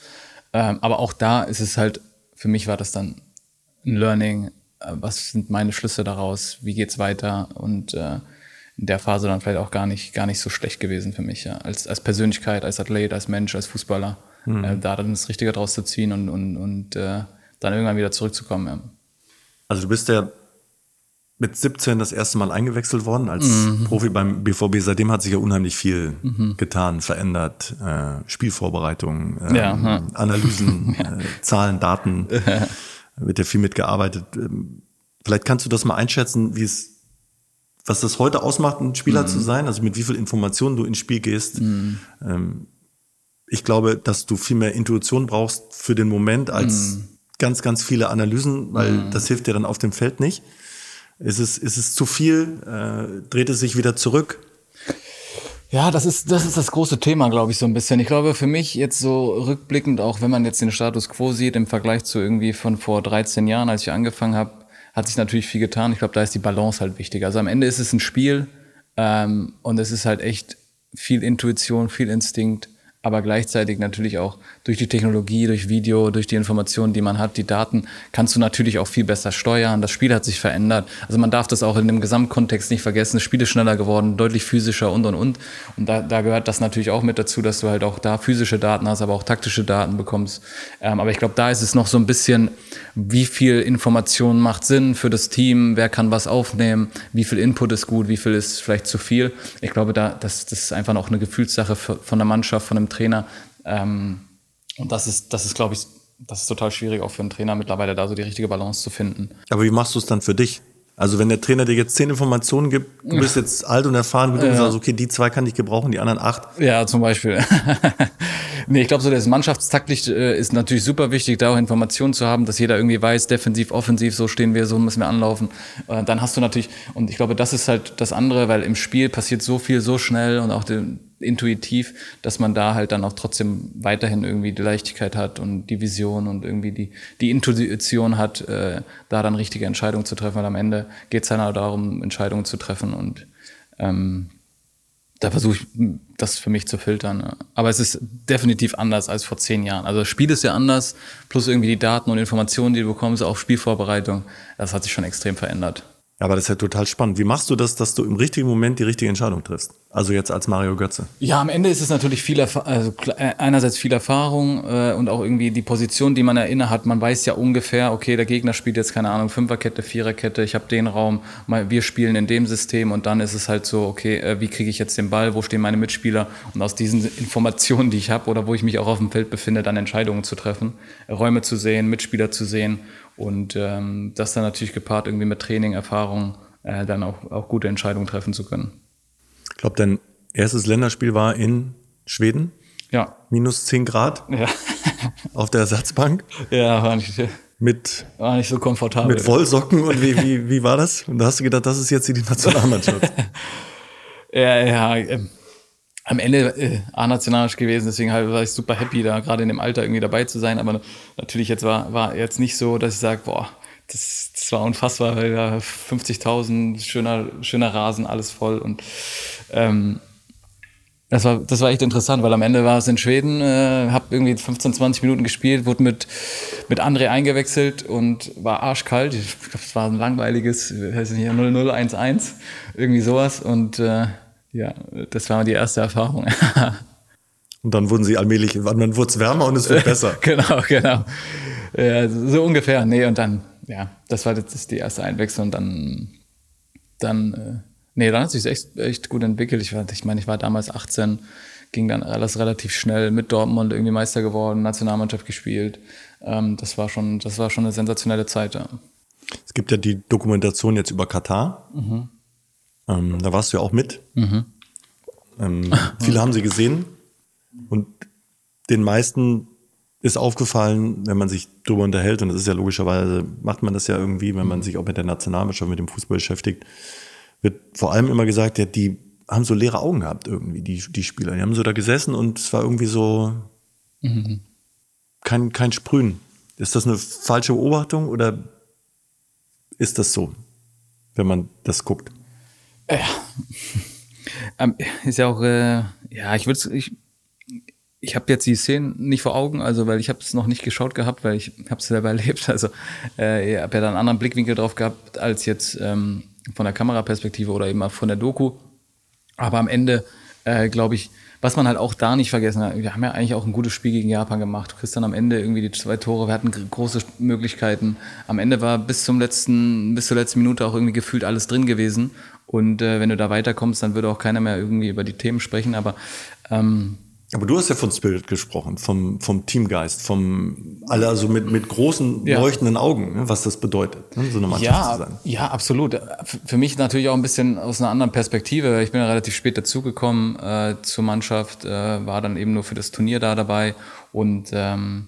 Ähm, aber auch da ist es halt, für mich war das dann ein Learning. Äh, was sind meine Schlüsse daraus? Wie geht's weiter? Und äh, in der Phase dann vielleicht auch gar nicht, gar nicht so schlecht gewesen für mich, ja. Als, als Persönlichkeit, als Athlet, als Mensch, als Fußballer. Mhm. Äh, da dann das Richtige draus zu ziehen und, und, und äh, dann irgendwann wieder zurückzukommen. Ja. Also du bist ja mit 17 das erste Mal eingewechselt worden als mhm. Profi beim BVB. Seitdem hat sich ja unheimlich viel mhm. getan, verändert. Äh, Spielvorbereitung, äh, ja, Analysen, ja. <laughs> Äh, Zahlen, Daten. wird ja viel mitgearbeitet. Ähm, vielleicht kannst du das mal einschätzen, wie es, was das heute ausmacht, ein Spieler mhm. zu sein, also mit wie viel Informationen du ins Spiel gehst. Mhm. Ähm, ich glaube, dass du viel mehr Intuition brauchst für den Moment als mhm. ganz, ganz viele Analysen, weil mhm. das hilft dir dann auf dem Feld nicht. Ist es, ist es zu viel? Äh, dreht es sich wieder zurück? Ja, das ist, das ist das große Thema, glaube ich, so ein bisschen. Ich glaube, für mich jetzt so rückblickend, auch wenn man jetzt den Status quo sieht, im Vergleich zu irgendwie von vor 13 Jahren, als ich angefangen habe, hat sich natürlich viel getan. Ich glaube, da ist die Balance halt wichtig. Also am Ende ist es ein Spiel ähm, und es ist halt echt viel Intuition, viel Instinkt aber gleichzeitig natürlich auch durch die Technologie, durch Video, durch die Informationen, die man hat, die Daten, kannst du natürlich auch viel besser steuern. Das Spiel hat sich verändert. Also man darf das auch in dem Gesamtkontext nicht vergessen. Das Spiel ist schneller geworden, deutlich physischer und und und. Und da, da gehört das natürlich auch mit dazu, dass du halt auch da physische Daten hast, aber auch taktische Daten bekommst. Ähm, aber ich glaube, da ist es noch so ein bisschen, wie viel Information macht Sinn für das Team, wer kann was aufnehmen, wie viel Input ist gut, wie viel ist vielleicht zu viel. Ich glaube, da, das, das ist einfach noch eine Gefühlssache von der Mannschaft, von einem Trainer. Ähm, und das ist, das ist, glaube ich, das ist total schwierig auch für einen Trainer mittlerweile da so die richtige Balance zu finden. Aber wie machst du es dann für dich? Also wenn der Trainer dir jetzt zehn Informationen gibt, du bist <laughs> jetzt alt und erfahren, du ja. sagst, okay, die zwei kann ich gebrauchen, die anderen acht. Ja, zum Beispiel. <laughs> nee, ich glaube so, das Mannschaftstaktisch äh, ist natürlich super wichtig, da auch Informationen zu haben, dass jeder irgendwie weiß, defensiv, offensiv, so stehen wir, so müssen wir anlaufen. Äh, dann hast du natürlich, und ich glaube, das ist halt das andere, weil im Spiel passiert so viel so schnell und auch die, intuitiv, dass man da halt dann auch trotzdem weiterhin irgendwie die Leichtigkeit hat und die Vision und irgendwie die, die Intuition hat, äh, da dann richtige Entscheidungen zu treffen. Weil am Ende geht es dann halt darum, Entscheidungen zu treffen und ähm, da versuche ich das für mich zu filtern. Aber es ist definitiv anders als vor zehn Jahren. Also das Spiel ist ja anders, plus irgendwie die Daten und Informationen, die du bekommst, auch Spielvorbereitung, das hat sich schon extrem verändert. Aber das ist ja total spannend. Wie machst du das, dass du im richtigen Moment die richtige Entscheidung triffst? Also jetzt als Mario Götze. Ja, am Ende ist es natürlich viel, Erf also äh, einerseits viel Erfahrung äh, und auch irgendwie die Position, die man inne hat. Man weiß ja ungefähr, okay, der Gegner spielt jetzt keine Ahnung Fünferkette, Viererkette. Ich habe den Raum, wir spielen in dem System und dann ist es halt so, okay, äh, wie kriege ich jetzt den Ball? Wo stehen meine Mitspieler? Und aus diesen Informationen, die ich habe oder wo ich mich auch auf dem Feld befinde, dann Entscheidungen zu treffen, Räume zu sehen, Mitspieler zu sehen und ähm, das dann natürlich gepaart irgendwie mit Training, Erfahrung, äh, dann auch, auch gute Entscheidungen treffen zu können. Ich glaube, dein erstes Länderspiel war in Schweden. Ja. Minus 10 Grad. Ja. <laughs> auf der Ersatzbank. Ja, war nicht, mit, war nicht so komfortabel. Mit Wollsocken und wie, wie, wie war das? Und da hast du gedacht, das ist jetzt die Nationalmannschaft. <laughs> ja, ja. Ähm, am Ende äh, A-nationalisch gewesen, deswegen halt war ich super happy, da gerade in dem Alter irgendwie dabei zu sein. Aber natürlich jetzt war, war jetzt nicht so, dass ich sage, boah, das, das war unfassbar, weil da 50.000, schöner, schöner Rasen, alles voll. Und ähm, das war, das war echt interessant, weil am Ende war es in Schweden, äh, habe irgendwie 15, 20 Minuten gespielt, wurde mit, mit André eingewechselt und war arschkalt. Ich glaube, es war ein langweiliges, weiß nicht, 0-0-1-1, irgendwie sowas. Und äh, ja, das war die erste Erfahrung. und dann wurden sie allmählich, dann wurde es wärmer und es wird <laughs> besser. genau, genau. Ja, so ungefähr. Nee, und dann, ja, das war jetzt die erste Einwechslung und dann, dann, äh, nee, dann hat sich echt, echt gut entwickelt. Ich, war, ich meine, ich war damals 18, ging dann alles relativ schnell mit Dortmund irgendwie Meister geworden, Nationalmannschaft gespielt. Ähm, das war schon, das war schon eine sensationelle Zeit, ja. Es gibt ja die Dokumentation jetzt über Katar. Mhm. Ähm, da warst du ja auch mit. Mhm. Ähm, viele haben sie gesehen und den meisten ist aufgefallen, wenn man sich darüber unterhält, und das ist ja logischerweise, macht man das ja irgendwie, wenn man sich auch mit der Nationalmannschaft, mit dem Fußball beschäftigt, wird vor allem immer gesagt, ja, die haben so leere Augen gehabt irgendwie, die, die Spieler. Die haben so da gesessen und es war irgendwie so mhm. kein, kein Sprühen. Ist das eine falsche Beobachtung oder ist das so, wenn man das guckt? Ja. <laughs> Ähm, ist ja auch, äh, ja, ich würde ich, ich habe jetzt die Szenen nicht vor Augen, also weil ich habe es noch nicht geschaut gehabt, weil ich habe es selber <laughs> erlebt. Also äh, ich habe ja da einen anderen Blickwinkel drauf gehabt als jetzt ähm, von der Kameraperspektive oder eben von der Doku. Aber am Ende, äh, glaube ich, was man halt auch da nicht vergessen hat, wir haben ja eigentlich auch ein gutes Spiel gegen Japan gemacht. Du kriegst dann am Ende irgendwie die zwei Tore, wir hatten große Möglichkeiten. Am Ende war bis zum letzten, bis zur letzten Minute auch irgendwie gefühlt alles drin gewesen. Und äh, wenn du da weiterkommst, dann würde auch keiner mehr irgendwie über die Themen sprechen. Aber ähm, aber du hast ja von Spirit gesprochen, vom, vom Teamgeist, vom alle also mit, mit großen ja. leuchtenden Augen, ne, was das bedeutet, ne, so eine Mannschaft ja, zu sein. Ja, absolut. Für mich natürlich auch ein bisschen aus einer anderen Perspektive. Ich bin ja relativ spät dazugekommen äh, zur Mannschaft, äh, war dann eben nur für das Turnier da dabei und ähm,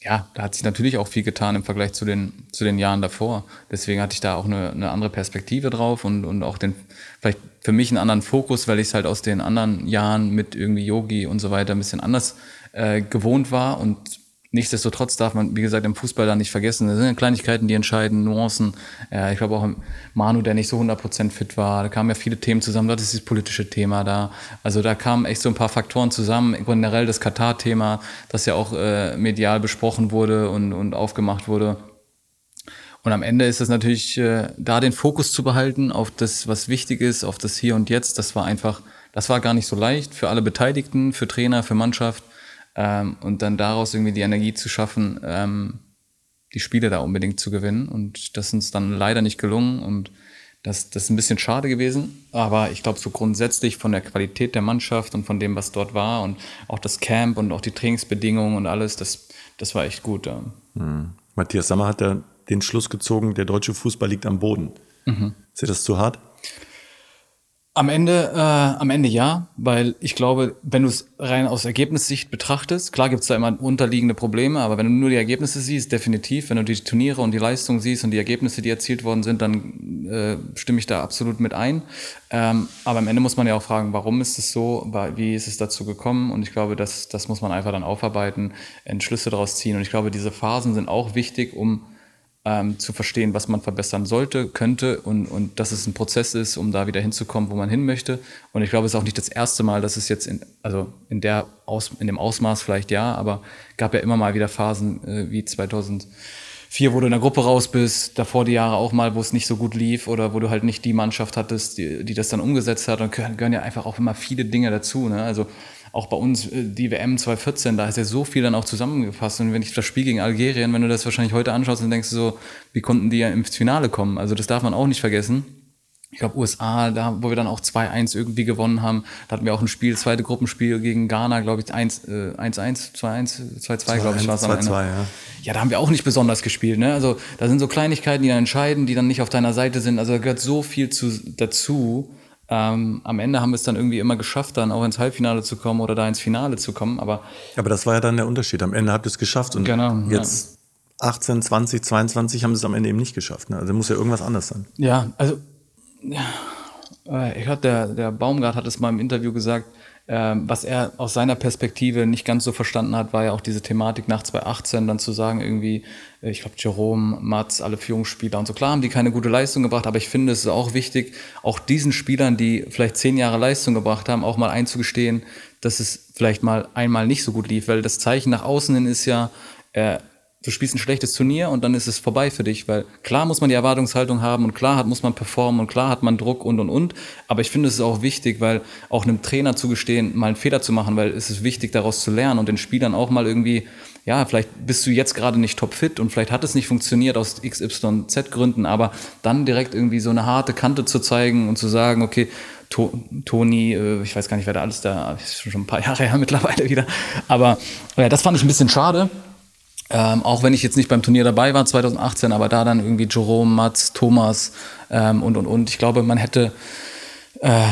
ja, da hat sich natürlich auch viel getan im Vergleich zu den, zu den Jahren davor. Deswegen hatte ich da auch eine, eine andere Perspektive drauf und, und auch den, vielleicht für mich einen anderen Fokus, weil ich es halt aus den anderen Jahren mit irgendwie Yogi und so weiter ein bisschen anders äh, gewohnt war und Nichtsdestotrotz darf man, wie gesagt, im Fußball da nicht vergessen. Das sind Kleinigkeiten, die entscheiden, Nuancen. Äh, ich glaube auch Manu, der nicht so 100% fit war. Da kamen ja viele Themen zusammen. Dort ist dieses politische Thema da. Also da kamen echt so ein paar Faktoren zusammen. Generell das Katar-Thema, das ja auch äh, medial besprochen wurde und, und aufgemacht wurde. Und am Ende ist es natürlich, äh, da den Fokus zu behalten auf das, was wichtig ist, auf das Hier und Jetzt. Das war einfach, das war gar nicht so leicht für alle Beteiligten, für Trainer, für Mannschaft ähm, und dann daraus irgendwie die Energie zu schaffen, ähm, die Spiele da unbedingt zu gewinnen. Und das ist uns dann leider nicht gelungen und das, das ist ein bisschen schade gewesen, aber ich glaube, so grundsätzlich von der Qualität der Mannschaft und von dem, was dort war und auch das Camp und auch die Trainingsbedingungen und alles, das, das war echt gut. Ja. Mhm. Matthias Sammer hat ja den Schluss gezogen, der deutsche Fußball liegt am Boden. Mhm. Ist dir das zu hart? Am Ende, äh, am Ende ja, weil ich glaube, wenn du es rein aus Ergebnissicht betrachtest, klar gibt es da immer unterliegende Probleme, aber wenn du nur die Ergebnisse siehst, definitiv, wenn du die Turniere und die Leistung siehst und die Ergebnisse, die erzielt worden sind, dann äh, stimme ich da absolut mit ein. Ähm, aber am Ende muss man ja auch fragen, warum ist es so, wie ist es dazu gekommen? Und ich glaube, das, das muss man einfach dann aufarbeiten, Entschlüsse daraus ziehen. Und ich glaube, diese Phasen sind auch wichtig, um ähm, zu verstehen, was man verbessern sollte, könnte und, und dass es ein Prozess ist, um da wieder hinzukommen, wo man hin möchte. Und ich glaube, es ist auch nicht das erste Mal, dass es jetzt in, also in, der Aus, in dem Ausmaß vielleicht ja, aber gab ja immer mal wieder Phasen äh, wie 2004, wo du in der Gruppe raus bist, davor die Jahre auch mal, wo es nicht so gut lief oder wo du halt nicht die Mannschaft hattest, die, die das dann umgesetzt hat. Und gehören, gehören ja einfach auch immer viele Dinge dazu. Ne? Also auch bei uns äh, die WM 2014, da ist ja so viel dann auch zusammengefasst. Und wenn ich das Spiel gegen Algerien, wenn du das wahrscheinlich heute anschaust, dann denkst du so, wie konnten die ja ins Finale kommen? Also das darf man auch nicht vergessen. Ich glaube, USA, da, wo wir dann auch 2-1 irgendwie gewonnen haben, da hatten wir auch ein Spiel, zweite Gruppenspiel gegen Ghana, glaube ich, 1-1, 2-1, 2-2, glaube ich, war es am Ende. Ja. ja, da haben wir auch nicht besonders gespielt. Ne? Also da sind so Kleinigkeiten, die dann entscheiden, die dann nicht auf deiner Seite sind. Also da gehört so viel zu, dazu. Ähm, am Ende haben wir es dann irgendwie immer geschafft, dann auch ins Halbfinale zu kommen oder da ins Finale zu kommen. Aber, aber das war ja dann der Unterschied. Am Ende habt ihr es geschafft und genau, jetzt ja. 18, 20, 22 haben sie es am Ende eben nicht geschafft. Ne? Also muss ja irgendwas anders sein. Ja, also ja, ich hatte der, der Baumgart hat es mal im Interview gesagt, ähm, was er aus seiner Perspektive nicht ganz so verstanden hat, war ja auch diese Thematik nach 2018 dann zu sagen, irgendwie, äh, ich glaube, Jerome, Mats, alle Führungsspieler und so. Klar haben die keine gute Leistung gebracht, aber ich finde, es ist auch wichtig, auch diesen Spielern, die vielleicht zehn Jahre Leistung gebracht haben, auch mal einzugestehen, dass es vielleicht mal einmal nicht so gut lief, weil das Zeichen nach außen hin ist ja, äh, du spielst ein schlechtes Turnier und dann ist es vorbei für dich, weil klar muss man die Erwartungshaltung haben und klar hat, muss man performen und klar hat man Druck und und und, aber ich finde es ist auch wichtig, weil auch einem Trainer zugestehen, mal einen Fehler zu machen, weil es ist wichtig daraus zu lernen und den Spielern auch mal irgendwie, ja, vielleicht bist du jetzt gerade nicht topfit und vielleicht hat es nicht funktioniert aus XYZ Gründen, aber dann direkt irgendwie so eine harte Kante zu zeigen und zu sagen, okay, Toni, äh, ich weiß gar nicht, wer da alles da, ist schon ein paar <laughs> Jahre her mittlerweile wieder, aber ja, das fand ich ein bisschen schade. Ähm, auch wenn ich jetzt nicht beim Turnier dabei war 2018, aber da dann irgendwie Jerome, Mats, Thomas ähm, und und und. Ich glaube, man hätte äh,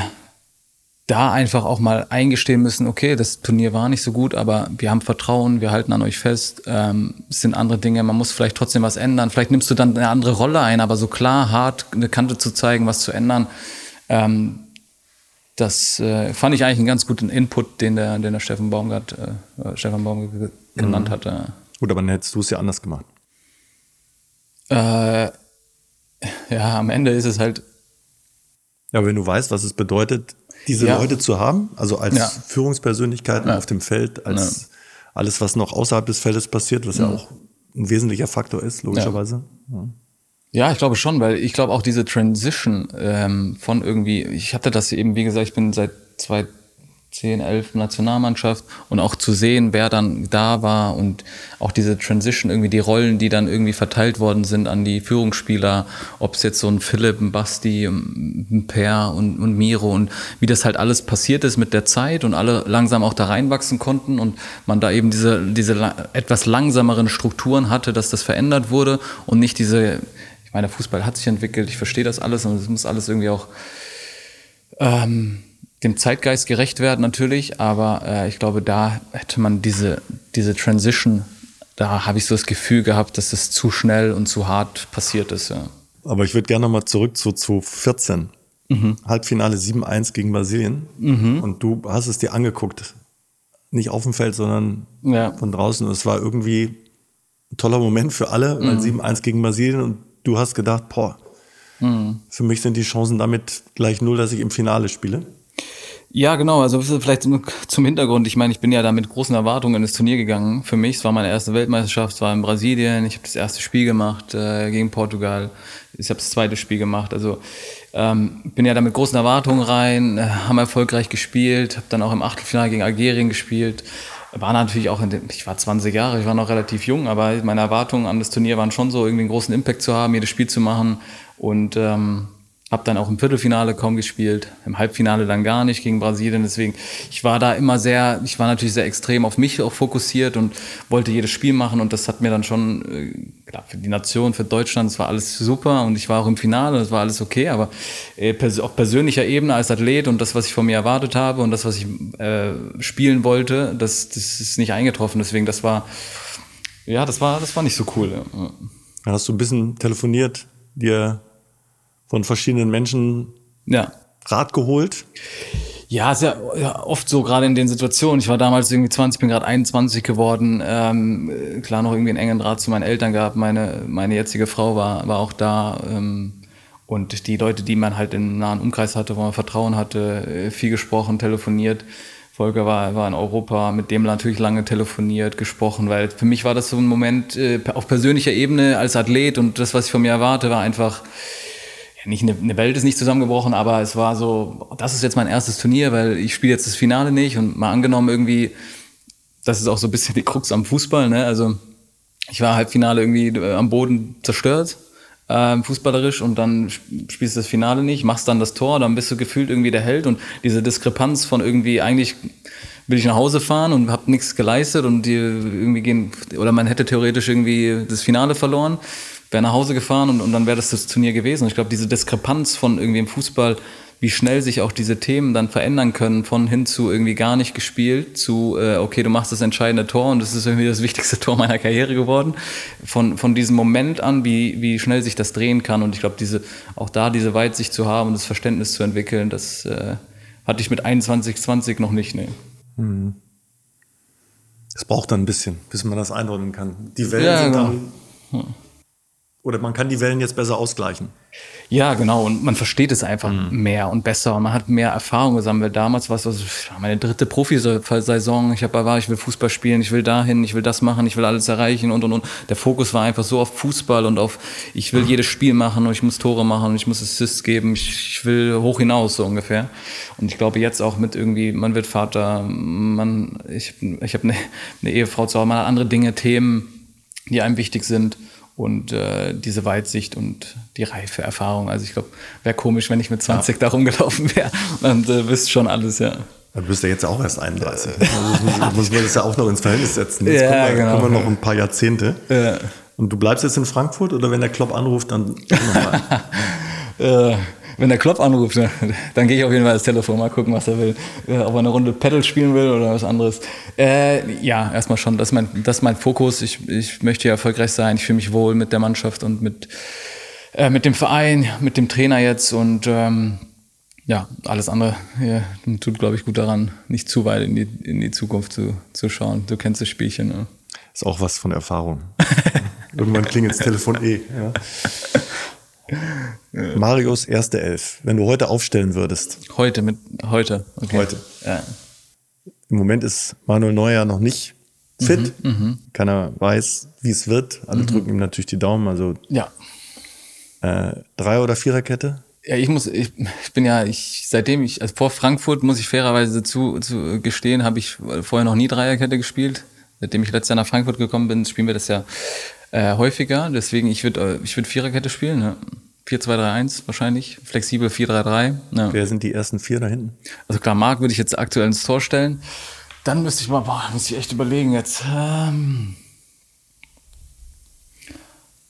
da einfach auch mal eingestehen müssen, okay, das Turnier war nicht so gut, aber wir haben Vertrauen, wir halten an euch fest, ähm, es sind andere Dinge, man muss vielleicht trotzdem was ändern. Vielleicht nimmst du dann eine andere Rolle ein, aber so klar, hart eine Kante zu zeigen, was zu ändern, ähm, das äh, fand ich eigentlich einen ganz guten Input, den der, den der Steffen Baumgart, äh, Stefan Baumgart genannt mhm. hatte. Gut, aber dann hättest du es ja anders gemacht. Äh, ja, am Ende ist es halt. Ja, wenn du weißt, was es bedeutet, diese ja. Leute zu haben, also als ja. Führungspersönlichkeiten ja. auf dem Feld, als alles, was noch außerhalb des Feldes passiert, was ja, auch ein wesentlicher Faktor ist, logischerweise. Ja. ich glaube schon, weil ich glaube auch diese Transition ähm, von irgendwie, ich hatte das eben, wie gesagt, ich bin seit zwei, 10, 11 Nationalmannschaft und auch zu sehen, wer dann da war und auch diese Transition, irgendwie die Rollen, die dann irgendwie verteilt worden sind an die Führungsspieler, ob es jetzt so ein Philipp, ein Basti, ein Per und, und Miro und wie das halt alles passiert ist mit der Zeit und alle langsam auch da reinwachsen konnten und man da eben diese, diese etwas langsameren Strukturen hatte, dass das verändert wurde und nicht diese, ich meine, Fußball hat sich entwickelt, ich verstehe das alles und es muss alles irgendwie auch ähm, dem Zeitgeist gerecht werden natürlich, aber äh, ich glaube, da hätte man diese, diese Transition, da habe ich so das Gefühl gehabt, dass es zu schnell und zu hart passiert ist. Ja. Aber ich würde gerne nochmal zurück zu 2014. Mhm. Halbfinale 7-1 gegen Brasilien. Mhm. Und du hast es dir angeguckt. Nicht auf dem Feld, sondern ja. von draußen. Und es war irgendwie ein toller Moment für alle, weil mhm. 7-1 gegen Brasilien und du hast gedacht, boah, mhm. für mich sind die Chancen damit gleich null, dass ich im Finale spiele. Ja, genau. Also vielleicht zum Hintergrund. Ich meine, ich bin ja da mit großen Erwartungen in das Turnier gegangen. Für mich, es war meine erste Weltmeisterschaft, es war in Brasilien. Ich habe das erste Spiel gemacht äh, gegen Portugal. Ich habe das zweite Spiel gemacht. Also ähm, bin ja da mit großen Erwartungen rein, äh, haben erfolgreich gespielt, habe dann auch im Achtelfinale gegen Algerien gespielt. War natürlich auch in den, ich war 20 Jahre, ich war noch relativ jung, aber meine Erwartungen an das Turnier waren schon so, irgendwie einen großen Impact zu haben, jedes Spiel zu machen und ähm, hab dann auch im Viertelfinale kaum gespielt, im Halbfinale dann gar nicht gegen Brasilien. Deswegen, ich war da immer sehr, ich war natürlich sehr extrem auf mich auch fokussiert und wollte jedes Spiel machen und das hat mir dann schon, äh, klar, für die Nation, für Deutschland, es war alles super und ich war auch im Finale, es war alles okay, aber äh, auf persönlicher Ebene als Athlet und das, was ich von mir erwartet habe und das, was ich äh, spielen wollte, das, das ist nicht eingetroffen. Deswegen, das war, ja, das war, das war nicht so cool. Ja. Hast du ein bisschen telefoniert, dir von verschiedenen Menschen ja. Rat geholt? Ja, ist ja, oft so, gerade in den Situationen. Ich war damals irgendwie 20, bin gerade 21 geworden. Ähm, klar, noch irgendwie einen engen Rat zu meinen Eltern gehabt. Meine, meine jetzige Frau war, war auch da. Ähm, und die Leute, die man halt im nahen Umkreis hatte, wo man Vertrauen hatte, äh, viel gesprochen, telefoniert. Volker war, war in Europa, mit dem natürlich lange telefoniert, gesprochen, weil für mich war das so ein Moment äh, auf persönlicher Ebene als Athlet und das, was ich von mir erwarte, war einfach nicht eine, eine Welt ist nicht zusammengebrochen, aber es war so, das ist jetzt mein erstes Turnier, weil ich spiele jetzt das Finale nicht und mal angenommen irgendwie, das ist auch so ein bisschen die Krux am Fußball, ne? Also ich war Halbfinale irgendwie äh, am Boden zerstört, äh, fußballerisch und dann spielst du das Finale nicht, machst dann das Tor, dann bist du gefühlt irgendwie der Held und diese Diskrepanz von irgendwie eigentlich will ich nach Hause fahren und habe nichts geleistet und die irgendwie gehen oder man hätte theoretisch irgendwie das Finale verloren wäre nach Hause gefahren und, und dann wäre das das Turnier gewesen. Und ich glaube, diese Diskrepanz von irgendwie im Fußball, wie schnell sich auch diese Themen dann verändern können, von hin zu irgendwie gar nicht gespielt, zu, äh, okay, du machst das entscheidende Tor und das ist irgendwie das wichtigste <laughs> Tor meiner Karriere geworden. Von, von diesem Moment an, wie, wie schnell sich das drehen kann. Und ich glaube, diese, auch da diese Weitsicht zu haben und das Verständnis zu entwickeln, das äh, hatte ich mit 21, 20 noch nicht. Nee. Hm. Es braucht dann ein bisschen, bis man das einordnen kann. Die Wellen ja, sind genau. dann. Hm oder man kann die Wellen jetzt besser ausgleichen. Ja, genau. Und man versteht es einfach mhm. mehr und besser. Und man hat mehr Erfahrung gesammelt. Damals war es also meine dritte Profisaison. Ich habe war, ich will Fußball spielen, ich will dahin, ich will das machen, ich will alles erreichen und und und. Der Fokus war einfach so auf Fußball und auf, ich will jedes Spiel machen und ich muss Tore machen und ich muss Assists geben. Ich, ich will hoch hinaus, so ungefähr. Und ich glaube jetzt auch mit irgendwie, man wird Vater, man, ich, ich habe eine, eine Ehefrau zu Hause, man hat andere Dinge, Themen, die einem wichtig sind und äh, diese Weitsicht und die reife Erfahrung. Also ich glaube, wäre komisch, wenn ich mit 20 ja. da rumgelaufen wäre und äh, wüsste schon alles, ja. Du bist ja jetzt auch erst 31. also muss man das ja auch noch ins Verhältnis setzen. Jetzt ja, kommen, wir, genau. kommen wir noch ein paar Jahrzehnte. Ja. Und du bleibst jetzt in Frankfurt oder wenn der Klopp anruft, dann <laughs> äh, wenn der Klopp anruft, ne, <laughs> dann gehe ich auf jeden Fall das Telefon, mal gucken, was er will. Äh, ob er eine Runde Pedal spielen will oder was anderes. Äh, ja, erstmal schon, das ist mein, das ist mein Fokus. Ich, ich möchte hier erfolgreich sein. Ich fühle mich wohl mit der Mannschaft und mit, äh, mit dem Verein, mit dem Trainer jetzt und ähm, ja, alles andere ja, tut, glaube ich, gut daran, nicht zu weit in die, in die Zukunft zu, zu schauen. Du kennst das Spielchen. Ne? Ist auch was von Erfahrung. <laughs> Irgendwann klingelt das Telefon eh. Ja. Marius erste Elf. Wenn du heute aufstellen würdest. Heute, mit heute. Okay. Heute. Ja. Im Moment ist Manuel Neuer noch nicht fit. Mhm, mhm. Keiner weiß, wie es wird. Alle mhm. drücken ihm natürlich die Daumen. Also ja. Äh, Drei- oder Viererkette? Ja, ich muss, ich, ich bin ja, ich, seitdem ich, also vor Frankfurt muss ich fairerweise zu, zu gestehen, habe ich vorher noch nie Dreierkette gespielt. Seitdem ich letztes Jahr nach Frankfurt gekommen bin, spielen wir das ja äh, häufiger. Deswegen, ich würde äh, ich würd Viererkette spielen. Ne? 4-2-3-1 wahrscheinlich. Flexibel 4-3-3. Ja. Wer sind die ersten vier da hinten? Also klar, Marc würde ich jetzt aktuell ins Tor stellen. Dann müsste ich mal, boah, muss ich echt überlegen jetzt. Ähm,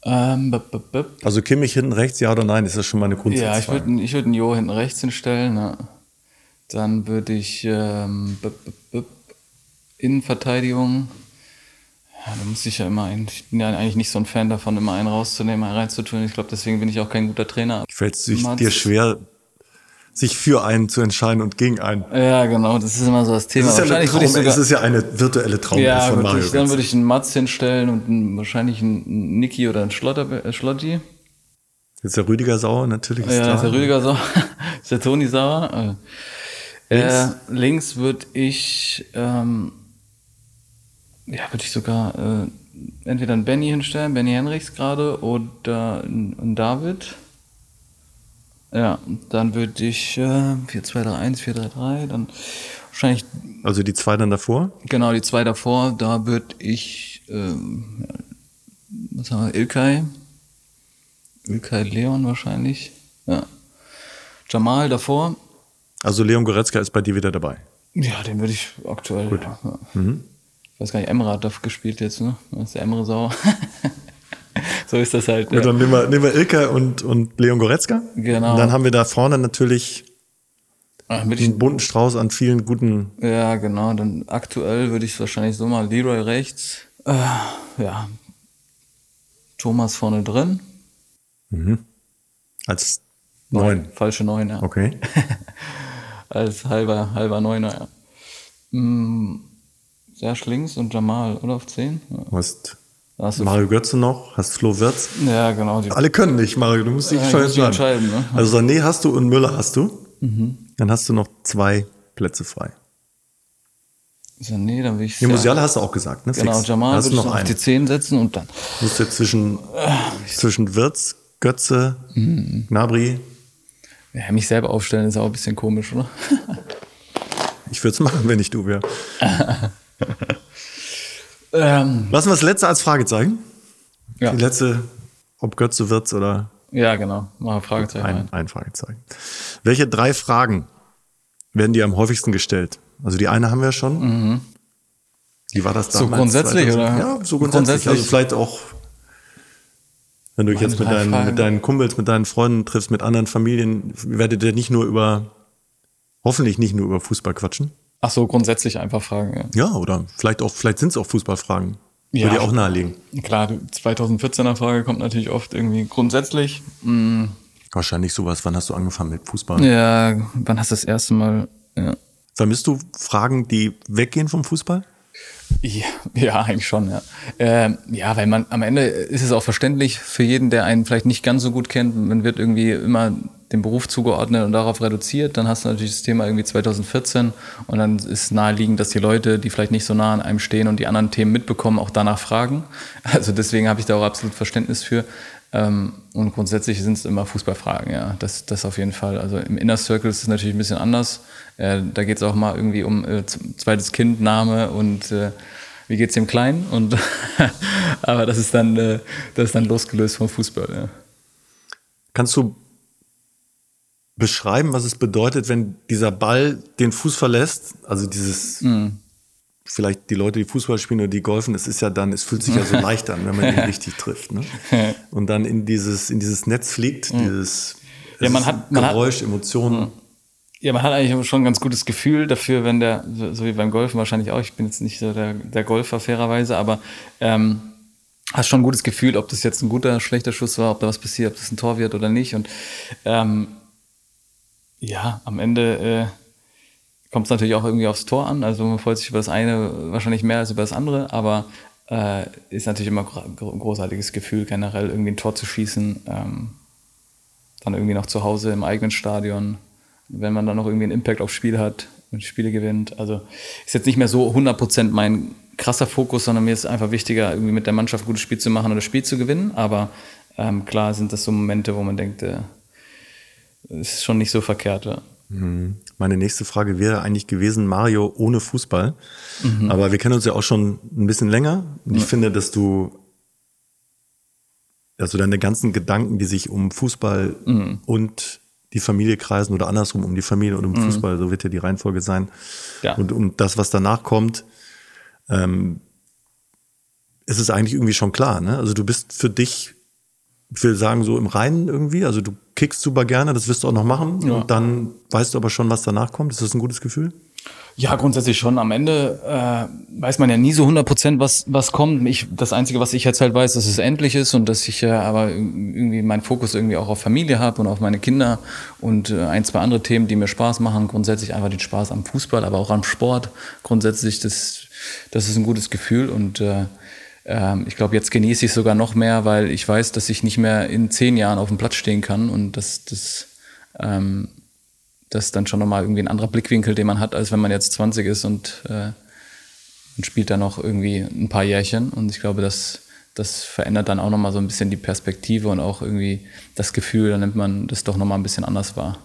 ähm, b -b -b also Kimmich hinten rechts, ja oder nein? Ist das schon mal eine Grundsatzfrage? Ja, ich würde ich würd einen Jo hinten rechts hinstellen. Ne? Dann würde ich ähm, Innenverteidigung ja, da muss ich ja immer ein, ich bin ja eigentlich nicht so ein Fan davon, immer einen rauszunehmen, einen reinzutun. Ich glaube, deswegen bin ich auch kein guter Trainer. Fällt es dir schwer, sich für einen zu entscheiden und gegen einen? Ja, genau, das ist immer so das Thema. Das ist ja, eine Traum, es ist ja eine virtuelle Traum ja, von Mario. Ich, dann würde ich einen Mats hinstellen und einen, wahrscheinlich einen Niki oder einen Schlotter, äh, Schlotti. Jetzt der Rüdiger sauer, natürlich. Ist ja, ist der Rüdiger sauer. <laughs> ist der Toni sauer. Äh, links, äh, links würde ich ähm, ja, würde ich sogar äh, entweder einen Benny hinstellen, Benny Henrichs gerade, oder einen David. Ja, dann würde ich äh, 4-2-3-1, 4-3-3, dann wahrscheinlich. Also die zwei dann davor? Genau, die zwei davor. Da würde ich, ähm, was haben wir, Ilkay. Ilkay Leon wahrscheinlich. Ja. Jamal davor. Also Leon Goretzka ist bei dir wieder dabei? Ja, den würde ich aktuell. Gut. Ja. Mhm ich weiß gar nicht, Emre hat da gespielt jetzt, ne? Das ist der Emre sauer. <laughs> so ist das halt. Gut, ja. dann nehmen wir, nehmen wir Ilka und, und Leon Goretzka. Genau. Und dann haben wir da vorne natürlich Ach, einen bunten Strauß an vielen guten. Ja, genau. Dann aktuell würde ich wahrscheinlich so mal Leroy rechts. Äh, ja. Thomas vorne drin. Mhm. Als neun. Falsche neun, ja. Okay. <laughs> Als halber, halber Neuner, ja. Mm, Serge links und Jamal, oder auf 10? Ja. Du hast, hast Mario Götze noch, hast Flo Wirtz. Ja, genau. Alle können nicht, Mario, du musst dich ja, entscheiden. entscheiden ne? Also Sané hast du und Müller hast du. Mhm. Dann hast du noch zwei Plätze frei. Sané, dann will ich. Ja, Musiala hast du auch gesagt, ne? Genau, Fix. Jamal würde ich noch auf die 10 setzen und dann. Du musst du zwischen, zwischen Wirtz, Götze, mhm. Gnabry. Ja, mich selber aufstellen ist auch ein bisschen komisch, oder? ich würde es machen, wenn ich du wäre. <laughs> <laughs> ähm, Lassen wir das letzte als Fragezeichen. Ja. Die letzte, ob Götze wird's oder. Ja, genau. Mal Fragezeichen. Ein, ein Fragezeichen. Welche drei Fragen werden dir am häufigsten gestellt? Also die eine haben wir schon. Mhm. Wie war das damals? So grundsätzlich, oder? Ja, so grundsätzlich. grundsätzlich. Also vielleicht auch, wenn du dich jetzt mit deinen, mit deinen Kumpels, mit deinen Freunden triffst, mit anderen Familien, werdet ihr nicht nur über, hoffentlich nicht nur über Fußball quatschen. Ach so, grundsätzlich einfach Fragen. Ja, ja oder vielleicht auch, vielleicht sind es auch Fußballfragen. Ja, Würde ich auch nahelegen. Klar, die 2014er Frage kommt natürlich oft irgendwie grundsätzlich. Mhm. Wahrscheinlich sowas, wann hast du angefangen mit Fußball? Ja, wann hast du das erste Mal, ja. Vermisst du Fragen, die weggehen vom Fußball? Ja, <laughs> ja, eigentlich schon, ja. Ähm, ja, weil man am Ende ist es auch verständlich für jeden, der einen vielleicht nicht ganz so gut kennt. Man wird irgendwie immer dem Beruf zugeordnet und darauf reduziert. Dann hast du natürlich das Thema irgendwie 2014 und dann ist naheliegend, dass die Leute, die vielleicht nicht so nah an einem stehen und die anderen Themen mitbekommen, auch danach fragen. <laughs> Also deswegen habe ich da auch absolut Verständnis für. Ähm, und grundsätzlich sind es immer Fußballfragen, ja. Das, das auf jeden Fall. Also im Inner Circle ist es natürlich ein bisschen anders. Äh, da geht es auch mal irgendwie um äh, zweites Kind, Name und äh, wie geht's dem Kleinen? Und <laughs> aber das ist dann, das ist dann losgelöst vom Fußball, ja. Kannst du beschreiben, was es bedeutet, wenn dieser Ball den Fuß verlässt? Also dieses, mhm. vielleicht die Leute, die Fußball spielen oder die golfen, es ist ja dann, es fühlt sich ja so <laughs> leicht an, wenn man ihn richtig trifft. Ne? <laughs> Und dann in dieses, in dieses Netz fliegt, mhm. dieses ja, man hat, man Geräusch, hat, Emotionen. Ja, man hat eigentlich schon ein ganz gutes Gefühl dafür, wenn der, so wie beim Golfen wahrscheinlich auch, ich bin jetzt nicht so der, der Golfer fairerweise, aber ähm, hast schon ein gutes Gefühl, ob das jetzt ein guter, schlechter Schuss war, ob da was passiert, ob das ein Tor wird oder nicht. Und ähm, ja, am Ende äh, kommt es natürlich auch irgendwie aufs Tor an. Also man freut sich über das eine wahrscheinlich mehr als über das andere, aber äh, ist natürlich immer ein großartiges Gefühl, generell irgendwie ein Tor zu schießen. Ähm, dann irgendwie noch zu Hause im eigenen Stadion wenn man dann noch irgendwie einen Impact aufs Spiel hat und Spiele gewinnt. Also ist jetzt nicht mehr so 100% mein krasser Fokus, sondern mir ist einfach wichtiger, irgendwie mit der Mannschaft ein gutes Spiel zu machen oder das Spiel zu gewinnen. Aber ähm, klar sind das so Momente, wo man denkt, äh, ist schon nicht so verkehrt. Ja. Mhm. Meine nächste Frage wäre eigentlich gewesen, Mario ohne Fußball. Mhm. Aber wir kennen uns ja auch schon ein bisschen länger. Und ich ja. finde, dass du also deine ganzen Gedanken, die sich um Fußball mhm. und die Familie kreisen oder andersrum um die Familie und um mhm. Fußball, so wird ja die Reihenfolge sein. Ja. Und um das, was danach kommt, ähm, ist es eigentlich irgendwie schon klar. Ne? Also du bist für dich, ich will sagen, so im Reinen irgendwie, also du kickst super gerne, das wirst du auch noch machen ja. und dann weißt du aber schon, was danach kommt. Ist das ein gutes Gefühl? Ja, grundsätzlich schon. Am Ende äh, weiß man ja nie so 100 Prozent, was, was kommt. Ich, das Einzige, was ich jetzt halt weiß, dass es endlich ist und dass ich ja äh, aber irgendwie meinen Fokus irgendwie auch auf Familie habe und auf meine Kinder und äh, ein, zwei andere Themen, die mir Spaß machen. Grundsätzlich einfach den Spaß am Fußball, aber auch am Sport. Grundsätzlich, das, das ist ein gutes Gefühl und äh, äh, ich glaube, jetzt genieße ich sogar noch mehr, weil ich weiß, dass ich nicht mehr in zehn Jahren auf dem Platz stehen kann und das, das ähm, das dann schon nochmal irgendwie ein anderer Blickwinkel, den man hat, als wenn man jetzt 20 ist und, äh, und spielt dann noch irgendwie ein paar Jährchen. Und ich glaube, das, das verändert dann auch nochmal so ein bisschen die Perspektive und auch irgendwie das Gefühl, dann nimmt man das doch nochmal ein bisschen anders wahr.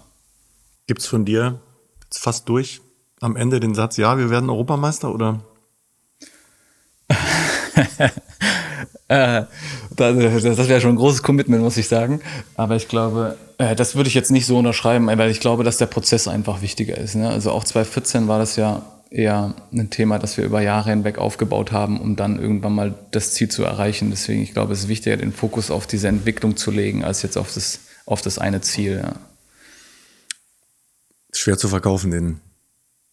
Gibt es von dir jetzt fast durch am Ende den Satz, ja, wir werden Europameister oder? <laughs> äh, das, wäre schon ein großes Commitment, muss ich sagen. Aber ich glaube, äh, das würde ich jetzt nicht so unterschreiben, weil ich glaube, dass der Prozess einfach wichtiger ist. Ne? Also auch 2014 war das ja eher ein Thema, das wir über Jahre hinweg aufgebaut haben, um dann irgendwann mal das Ziel zu erreichen. Deswegen, ich glaube, es ist wichtiger, den Fokus auf diese Entwicklung zu legen, als jetzt auf das, auf das eine Ziel. Schwer zu verkaufen den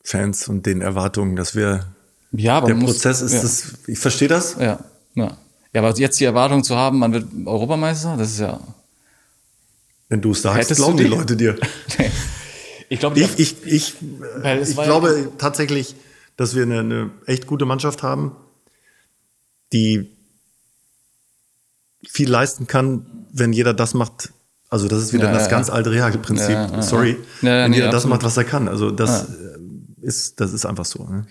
Fans und den Erwartungen, dass wir. Ja, aber der Prozess muss, ist ja. das. Ich verstehe das. Ja, ja. Ja, aber jetzt die Erwartung zu haben, man wird Europameister, das ist ja. Wenn du es sagst, glauben die Leute dir. <laughs> ich glaube, ich, ich, ich, ich glaube ja tatsächlich, dass wir eine, eine echt gute Mannschaft haben, die viel leisten kann, wenn jeder das macht. Also das ist wieder ja, das ja, ganz alte Reha-Prinzip. Sorry, wenn jeder das macht, was er kann. Also das ist, das ist einfach so. Ne?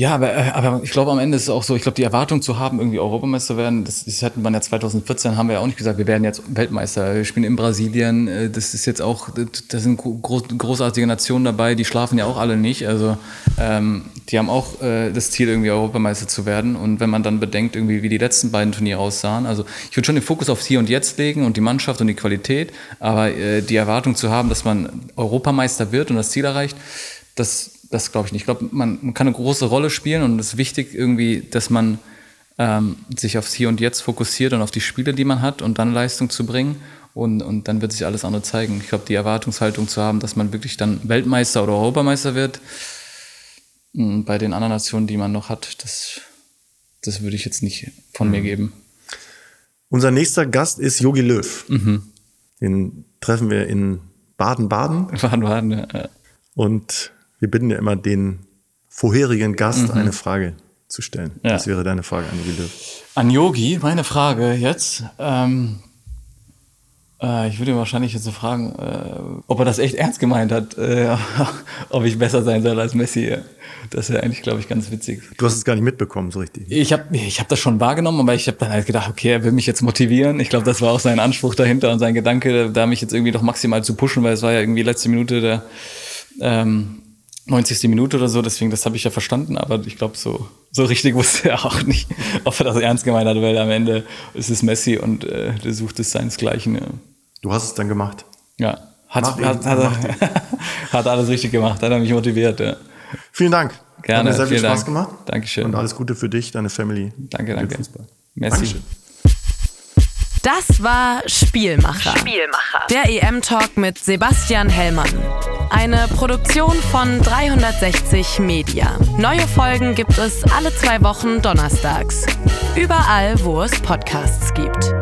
Ja, aber, äh, aber ich glaube, am Ende ist es auch so, ich glaube, die Erwartung zu haben, irgendwie Europameister werden, das, das hatten wir ja 2014, haben wir ja auch nicht gesagt, wir werden jetzt Weltmeister. Wir spielen in Brasilien, äh, das ist jetzt auch, da sind groß, großartige Nationen dabei, die schlafen ja auch alle nicht. Also ähm, die haben auch äh, das Ziel, irgendwie Europameister zu werden. Und wenn man dann bedenkt, irgendwie, wie die letzten beiden Turniere aussahen, also ich würde schon den Fokus aufs Hier und Jetzt legen und die Mannschaft und die Qualität, aber äh, die Erwartung zu haben, dass man Europameister wird und das Ziel erreicht, das das glaube ich nicht. Ich glaube, man, man, kann eine große Rolle spielen und es ist wichtig irgendwie, dass man ähm, sich aufs Hier und Jetzt fokussiert und auf die Spiele, die man hat und dann Leistung zu bringen. Und, und dann wird sich alles andere zeigen. Ich glaube, die Erwartungshaltung zu haben, dass man wirklich dann Weltmeister oder Europameister wird, hm, bei den anderen Nationen, die man noch hat, das, das würde ich jetzt nicht von mhm. mir geben. Unser nächster Gast ist Yogi Löw. Mhm. Den treffen wir in Baden-Baden. <laughs> Baden-Baden, ja. Und wir bitten ja immer den vorherigen Gast mhm. eine Frage zu stellen. Ja. Was wäre deine Frage an Yogi? An Yogi, meine Frage jetzt. Ähm, äh, ich würde ihn wahrscheinlich jetzt so fragen, äh, ob er das echt ernst gemeint hat, äh, <laughs> ob ich besser sein soll als Messi. Das wäre eigentlich, glaube ich, ganz witzig. Du hast es gar nicht mitbekommen, so richtig. Ich habe ich hab das schon wahrgenommen, aber ich habe dann halt gedacht, okay, er will mich jetzt motivieren. Ich glaube, das war auch sein Anspruch dahinter und sein Gedanke, da mich jetzt irgendwie doch maximal zu pushen, weil es war ja irgendwie letzte Minute der ähm, 90. Minute oder so, deswegen, das habe ich ja verstanden, aber ich glaube, so, so richtig wusste er auch nicht, <laughs> ob er das ernst gemeint hat, weil am Ende ist es Messi und äh, der sucht es seinesgleichen. Ja. Du hast es dann gemacht. Ja, hat, hat, hat, hat, <laughs> hat, alles richtig gemacht, hat er mich motiviert. Ja. Vielen Dank. Gerne. Hat mir sehr viel Spaß Dank. gemacht. Dankeschön. Und alles Gute für dich, deine Family. Danke, danke. Messi. Dankeschön. Das war Spielmacher. Spielmacher. Der EM-Talk mit Sebastian Hellmann. Eine Produktion von 360 Media. Neue Folgen gibt es alle zwei Wochen donnerstags. Überall, wo es Podcasts gibt.